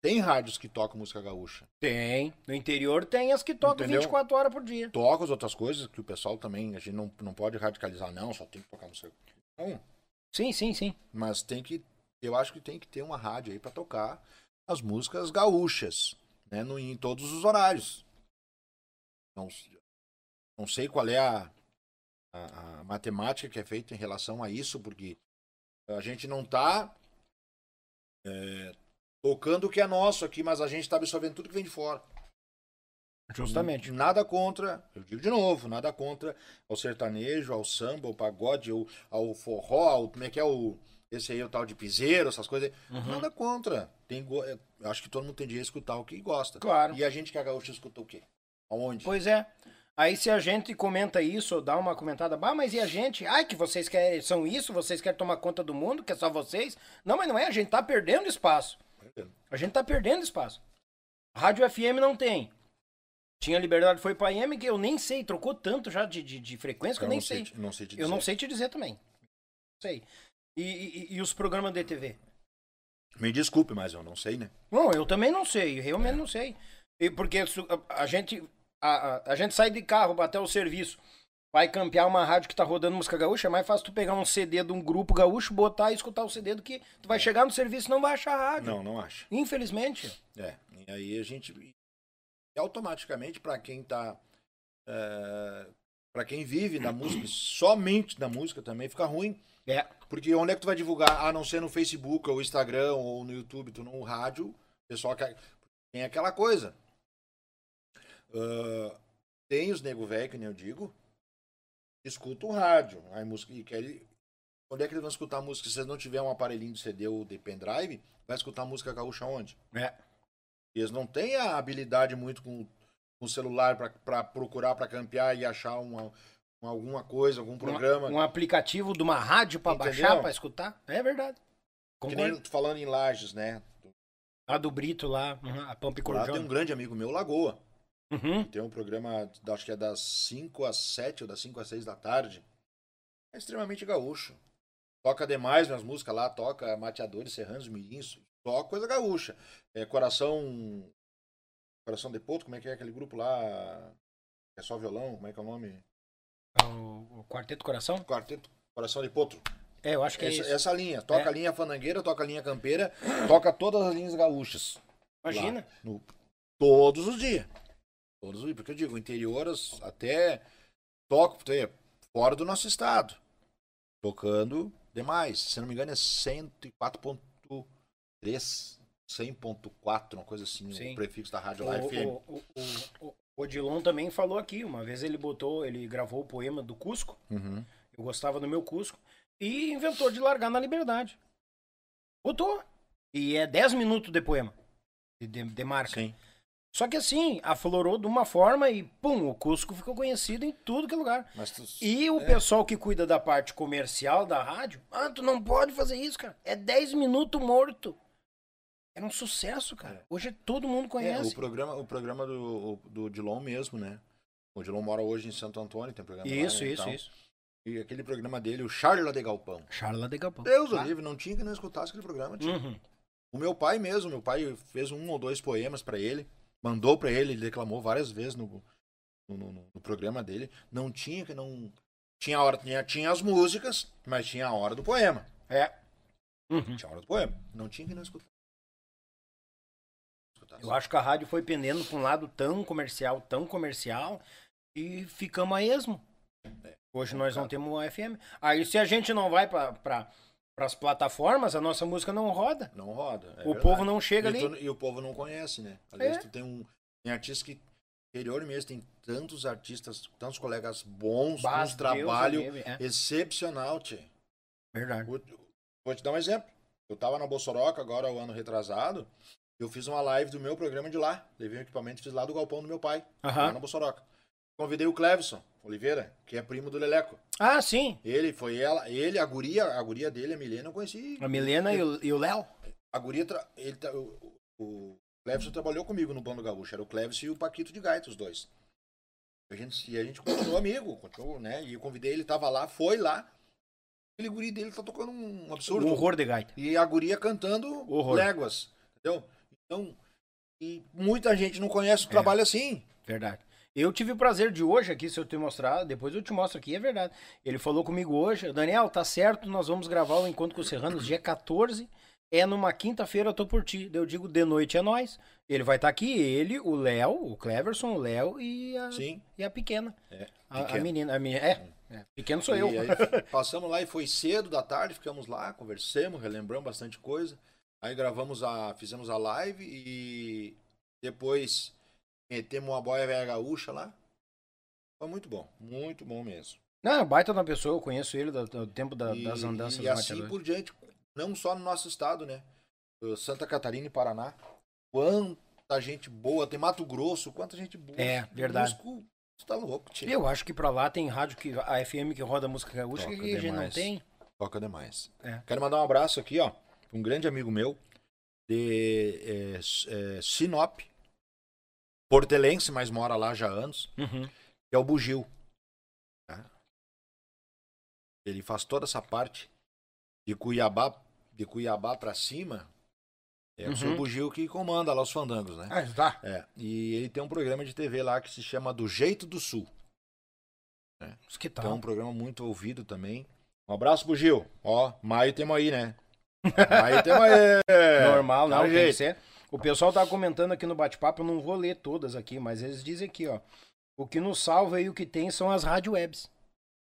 tem rádios que tocam música gaúcha. Tem. No interior tem as que tocam Entendeu? 24 horas por dia. Toca as outras coisas que o pessoal também, a gente não, não pode radicalizar, não, só tem que tocar música. Não, Sim, sim, sim. mas tem que, eu acho que tem que ter uma rádio aí pra tocar as músicas gaúchas, né, no, em todos os horários. Não, não sei qual é a, a, a matemática que é feita em relação a isso, porque a gente não tá é, tocando o que é nosso aqui, mas a gente tá absorvendo tudo que vem de fora. Justamente. Nada contra, eu digo de novo, nada contra ao sertanejo, ao samba, ao pagode, ao, ao forró, ao, como é que é o. Esse aí, o tal de piseiro, essas coisas. Uhum. Nada contra. Tem, é, eu acho que todo mundo tem direito de escutar o que gosta. Claro. E a gente que é gaúcho escuta o quê? Aonde? Pois é. Aí se a gente comenta isso, ou dá uma comentada, bah, mas e a gente? Ai, que vocês querem, são isso, vocês querem tomar conta do mundo, que é só vocês? Não, mas não é, a gente tá perdendo espaço. A gente tá perdendo espaço. Rádio FM não tem. Tinha Liberdade, foi pra AM, que eu nem sei, trocou tanto já de, de, de frequência que eu, nem não sei. te- não sei te Eu não dizer. sei te dizer também. Não sei. E, e- e os programas de TV? Me desculpe, mas eu não sei, né? Não, eu também não sei, realmente não sei. E porque a gente a, a, a gente sai de carro até o serviço, vai campear uma rádio que tá rodando música gaúcha, é mais fácil tu pegar um CD de um grupo gaúcho, botar e escutar o CD do que tu vai chegar no serviço e não vai achar rádio. Não, não acho. Infelizmente. É. E aí a gente. E automaticamente, para quem tá. para quem vive da música, somente da música também, fica ruim. É. Porque onde é que tu vai divulgar? A não ser no Facebook, ou Instagram, ou no YouTube, tu no rádio, o pessoal quer. Tem aquela coisa. Ah, tem os nego velho, que nem eu digo, escuta o rádio. Aí música. E quer, onde é que eles vão escutar música? Se vocês não tiver um aparelhinho de CD ou de pendrive, vai escutar música gaúcha onde? É. Eles não têm a habilidade muito com o celular para procurar, para campear e achar uma, uma- alguma coisa, algum programa. Um, um aplicativo de uma rádio Entendeu? baixar, pra escutar. É verdade. nem falando em Lages, né? A do Brito lá, uhum, a Pampa e Lá tem um grande amigo meu, Lagoa. Uhum. Tem um programa, acho que é das 5 às 7 ou das 5 às 6 da tarde. É extremamente gaúcho. Toca demais minhas músicas lá, toca Mateadores, Serranos, Mirins, toca coisa gaúcha. É Coração. Coração de Poto, como é que é aquele grupo lá? É só violão, como é que é o nome? O, o Quarteto Coração? Quarteto Coração de Potro. É, eu acho que é Essa, isso. essa linha. Toca É. a linha fandangueira, toca a linha campeira, toca todas as linhas gaúchas. Imagina. Lá, no- todos os dias. Todos os dias. Porque eu digo, interior até toco até fora do nosso estado. Tocando demais. Se não me engano, é 104.3, 100.4, uma coisa assim, Sim. o prefixo da rádio O, lá, o, o, o Odilon também falou aqui. Uma vez ele botou, ele gravou o poema do Cusco. Uhum. Eu gostava do meu Cusco. E inventou de largar na liberdade. Botou. E é 10 minutos de poema. De, de, de marca. Sim. Só que assim, aflorou de uma forma e pum, o Cusco ficou conhecido em tudo que é lugar. Mas tu- E o É. pessoal que cuida da parte comercial da rádio, ah, tu não pode fazer isso, cara. É 10 minutos morto. Era um sucesso, cara. Hoje todo mundo É, conhece. o programa, o programa do, do Dilon mesmo, né? O Dilon mora hoje em Santo Antônio, tem programa lá, Isso, e isso, isso. E aquele programa dele, o Charla de Galpão. Charla de Galpão. Deus o livre, não tinha que não escutasse aquele programa. Tinha. Uhum. O meu pai mesmo, meu pai fez um ou dois poemas pra ele, mandou pra ele, ele declamou várias vezes no, no, no- no programa dele. Não tinha que não. Tinha a hora, tinha, tinha as músicas, mas tinha a hora do poema. É. Uhum. Tinha a hora do poema. Não tinha que não escutar. Eu acho que a rádio foi pendendo pra um lado tão comercial, tão comercial, e ficamos a esmo. Hoje nós não temos um FM. Aí se a gente não vai pra, pra, pras plataformas, a nossa música não roda. Não roda. é o verdade. povo não chega e, ali. tu- e o povo não conhece, né? Vezes É. tu tem um. Tem artistas que. Interior mesmo, tem tantos artistas, tantos colegas bons, Bas, um trabalho Deus é. excepcional, tchê. Verdade. Vou, vou te dar um exemplo. Eu tava na Bossoroca agora, o ano retrasado. Eu fiz uma live do meu programa de lá. Levei um equipamento e fiz lá do galpão do meu pai, lá Aham. na Bossoroca. Convidei o Clevison Oliveira, que é primo do Leleco. Ah, sim. Ele, foi ela, ele, a guria, a guria dele, a Milena, eu conheci. A Milena e o- e o Léo. A guria, ele, o, o Clevison trabalhou comigo no Bando Gaúcho. Era o Clevison e o Paquito de Gaita, os dois. A gente, e a gente continuou amigo, continuou, né? E eu convidei ele, tava lá, foi lá. Aquele guri dele tá tocando um absurdo. Um horror de gaita. E a guria cantando Horror. léguas. Entendeu? Então, e muita gente não conhece É. o trabalho assim. Verdade. Eu tive o prazer de hoje aqui, se eu te mostrar, depois eu te mostro aqui, é verdade. Ele falou comigo hoje, Daniel, tá certo, nós vamos gravar o Encontro com os Serranos dia 14, é numa quinta-feira, eu tô por ti. Eu digo, de noite é nós. Ele vai estar aqui, ele, o Léo, o Cleverson, o Léo e a, Sim. e a pequena. É, A, a menina, a menina, é, é, pequeno sou eu. E aí passamos lá e foi cedo da tarde, ficamos lá, conversamos, relembramos bastante coisa. Aí gravamos a. fizemos a live e depois metemos uma boia velha gaúcha lá. Foi muito bom, muito bom mesmo. Não, baita da pessoa, eu conheço ele do, do tempo da- e, das andanças e assim por diante, não só no nosso estado, né? Santa Catarina e Paraná. Quanta gente boa, tem Mato Grosso, quanta gente boa. É, verdade. Músico, Você tá louco, tio. Eu acho que pra lá tem rádio que a FM que roda música gaúcha Toca que a gente não demais. tem. Toca demais. É. Quero mandar um abraço aqui, ó, pra um grande amigo meu de é, é, Sinop, portelense, mas mora lá já há anos, Uhum. que é o Bugil. tá? Ele faz toda essa parte de Cuiabá, de Cuiabá para cima. É o Uhum. seu Bugil que comanda lá os fandangos, né? Ah, tá. É, e ele tem um programa de TV lá que se chama Do Jeito do Sul. Isso que tal. Então, é um programa muito ouvido também. Um abraço, Bugil. Ó, maio temos aí, né? Maio temos aí. Normal, não, um tem que jeito. ser. O pessoal tá comentando aqui no bate-papo, eu não vou ler todas aqui, mas eles dizem aqui, ó. O que nos salva e o que tem são as rádio webs.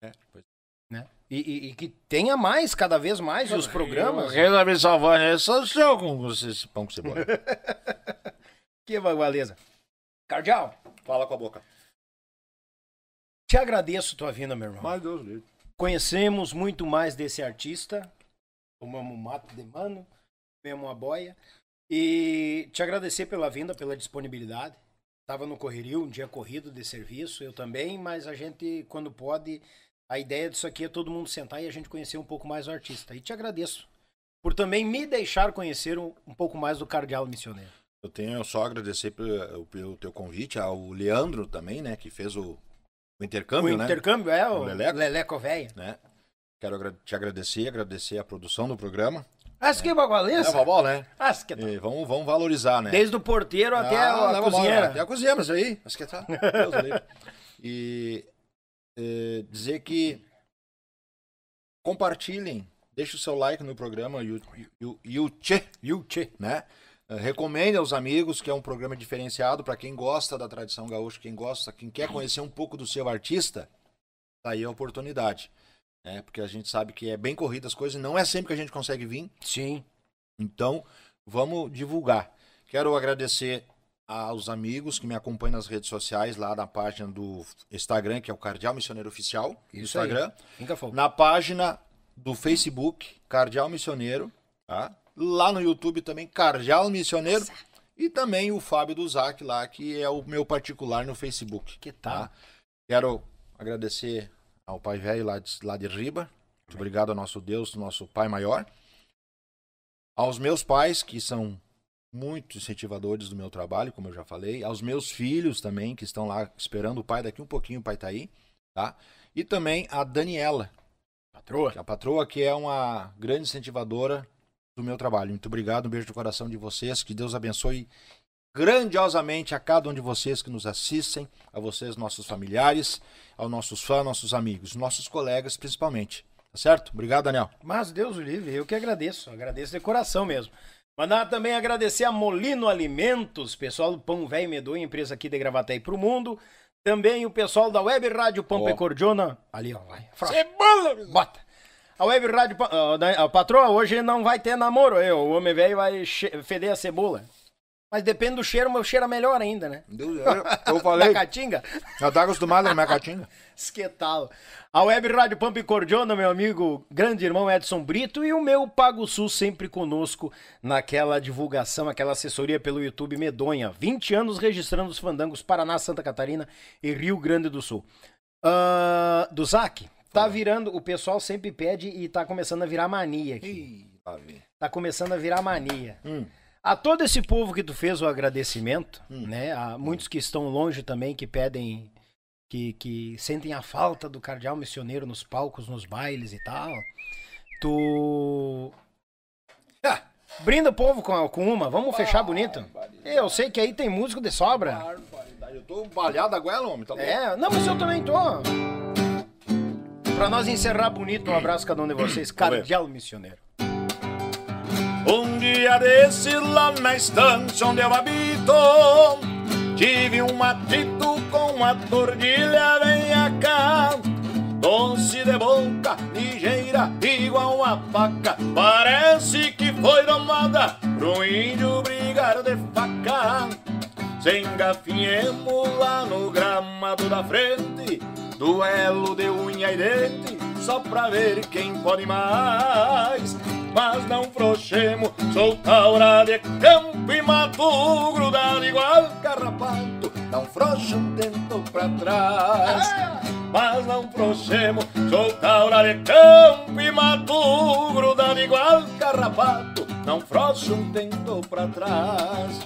É, pois Né? E, e- e que tenha mais, cada vez mais, os programas. Resolvi salvar, né? Só o seu com esse pão com cebola. Que beleza. Cardial, Fala com a boca. te agradeço tua vinda, meu irmão. Mas Deus livre. Conhecemos muito mais desse artista. Tomamos um mato de mano, comemos uma boia. E te agradecer pela vinda, pela disponibilidade. Estava no correrio, um dia corrido de serviço, eu também, mas a gente, quando pode, a ideia disso aqui é todo mundo sentar e a gente conhecer um pouco mais o artista. E te agradeço por também me deixar conhecer um, um pouco mais do Cardeal Missioneiro. Eu tenho só agradecer pelo, pelo teu convite ao Leandro também, né? Que fez o, o intercâmbio, o né? intercâmbio é o, O Leleco? Leleco Véia. né? Quero te agradecer, agradecer a produção do programa. Isso que é É, bagualense? vovó, né? Isso que é E vamos, vamos valorizar, né? Desde o porteiro até Ah, a leva cozinheira. bola, Até a cozinheira, mas aí, acho que tá. E eh, dizer que compartilhem, deixe o seu like no programa tchê, Yuchê. né? Eh, Recomende aos amigos que é um programa diferenciado para quem gosta da tradição gaúcha, quem gosta, quem quer conhecer um pouco do seu artista, tá aí a oportunidade. Né? Porque a gente sabe que é bem corrida as coisas, e não é sempre que a gente consegue vir. Sim. Então, vamos divulgar. Quero agradecer aos amigos que me acompanham nas redes sociais, lá na página do Instagram, que é o Cardeal Missioneiro Oficial, Isso aí. Instagram. Fogo. Na página do Facebook, Cardeal Missioneiro, tá? Lá no YouTube também, Cardeal Missioneiro. E também o Fábio do Zac lá, que é o meu particular no Facebook. Que tal? Tá? Quero agradecer ao Pai Velho lá de, lá de Riba. Muito obrigado ao nosso Deus, nosso Pai Maior. Aos meus pais, que são muito incentivadores do meu trabalho, como eu já falei. Aos meus filhos também, que estão lá esperando o pai daqui um pouquinho, o pai tá aí. Tá? E também a Daniela, Patroa. A patroa que é uma grande incentivadora do meu trabalho. Muito obrigado, um beijo no coração de vocês, que Deus abençoe grandiosamente a cada um de vocês que nos assistem, a vocês, nossos familiares, aos nossos fãs, nossos amigos, nossos colegas principalmente. Tá certo? Obrigado, Daniel. Mas Deus o livre, eu que agradeço. Agradeço de coração mesmo. Mandar também agradecer a Molino Alimentos, pessoal do Pão Velho Medonho, empresa aqui de Gravataí pro mundo. Também o pessoal da Web Rádio Pampa e Cordiona. Ali, ó, vai. Cebola! Bota. A Web Rádio. Da- ó, patroa, hoje não vai ter namoro. Eu, o homem velho vai feder a cebola. Mas depende do cheiro, meu cheiro é melhor ainda, né? Deus, eu, eu Da falei, caatinga. já tá acostumado na minha catinga. Esquetalo. A Web Rádio Pampa e Cordiona, meu amigo, grande irmão Edson Brito e o meu Pago Sul sempre conosco naquela divulgação, aquela assessoria pelo YouTube medonha. 20 anos registrando os fandangos Paraná, Santa Catarina e Rio Grande do Sul. Ah, do Zac, tá virando, o pessoal sempre pede e tá começando a virar mania aqui. Ih. Tá começando a virar mania. Hum. A todo esse povo que tu fez o agradecimento, né? A muitos que estão longe também, que pedem, que, que sentem a falta do cardeal missioneiro nos palcos, nos bailes e tal. Tu. Ah, Brinda o povo com, com uma, vamos fechar bonito. Eu sei que aí tem músico de sobra. Eu tô balhado agora, homem. Tá louco? É, não, mas eu também tô. Pra nós encerrar bonito, um abraço a cada um de vocês, cardeal missioneiro. Um dia desse lá na estância onde eu habito Tive um atrito com a tordilha, venha cá Doce de boca, ligeira, igual a faca. Parece que foi domada pro índio brigar de faca. Se engafinhemos lá no gramado da frente Duelo de unha e dente Só pra ver quem pode mais Mas não frouxemos. Soltaura de campo e mato Grudado igual carrapato. Não frouxa um tempo pra trás Mas não frouxemos. Soltaura de campo e mato Grudado igual carrapato. Não frouxa um tempo pra trás.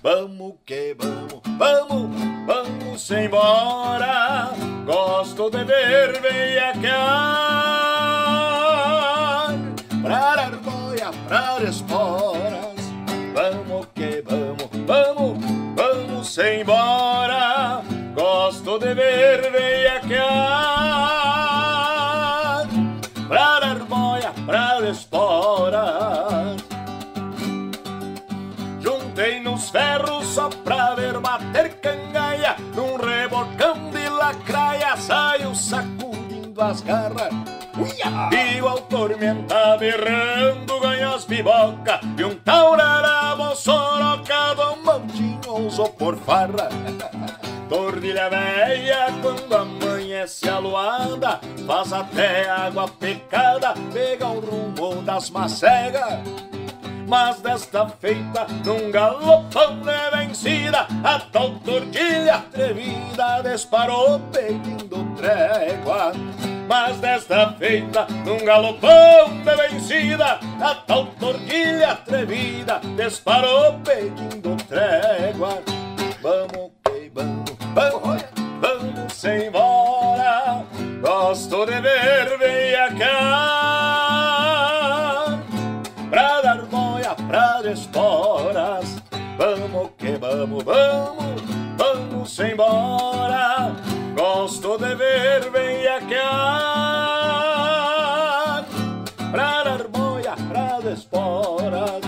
Vamos que vamos, vamos, vamos embora. Gosto de ver veiacar pra esporas. Vamos que vamos, vamos, vamos embora. Gosto de ver veiacar Pra arboia, pra esporas. Juntei nos ferros só pra ver bater cangaia Num rebocão de lacraia Saiu sacudindo as garras E o tormenta berrando ganha as piboca E um taurarabo sorocado Mantinho usou por farra. Tordilha velha quando amanhece a luada Faz até água pecada Pega o rumo das macegas mas desta feita, num galopão de vencida, a tal tordilha atrevida disparou pedindo trégua. Mas desta feita, num galopão de vencida, a tal tordilha atrevida disparou pedindo trégua. Vamos que vamos, vamos, vamos embora. Gosto de ver veiacar esporas. Vamos que vamos, vamos, vamos embora. Gosto de ver veiacar pra dar boia pra esporas.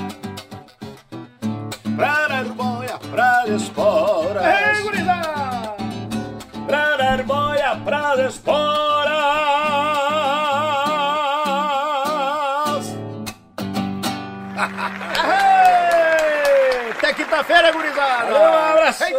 Pra dar boia pra esporas. Ei, gurizada! Pra dar boia pra esporas. Até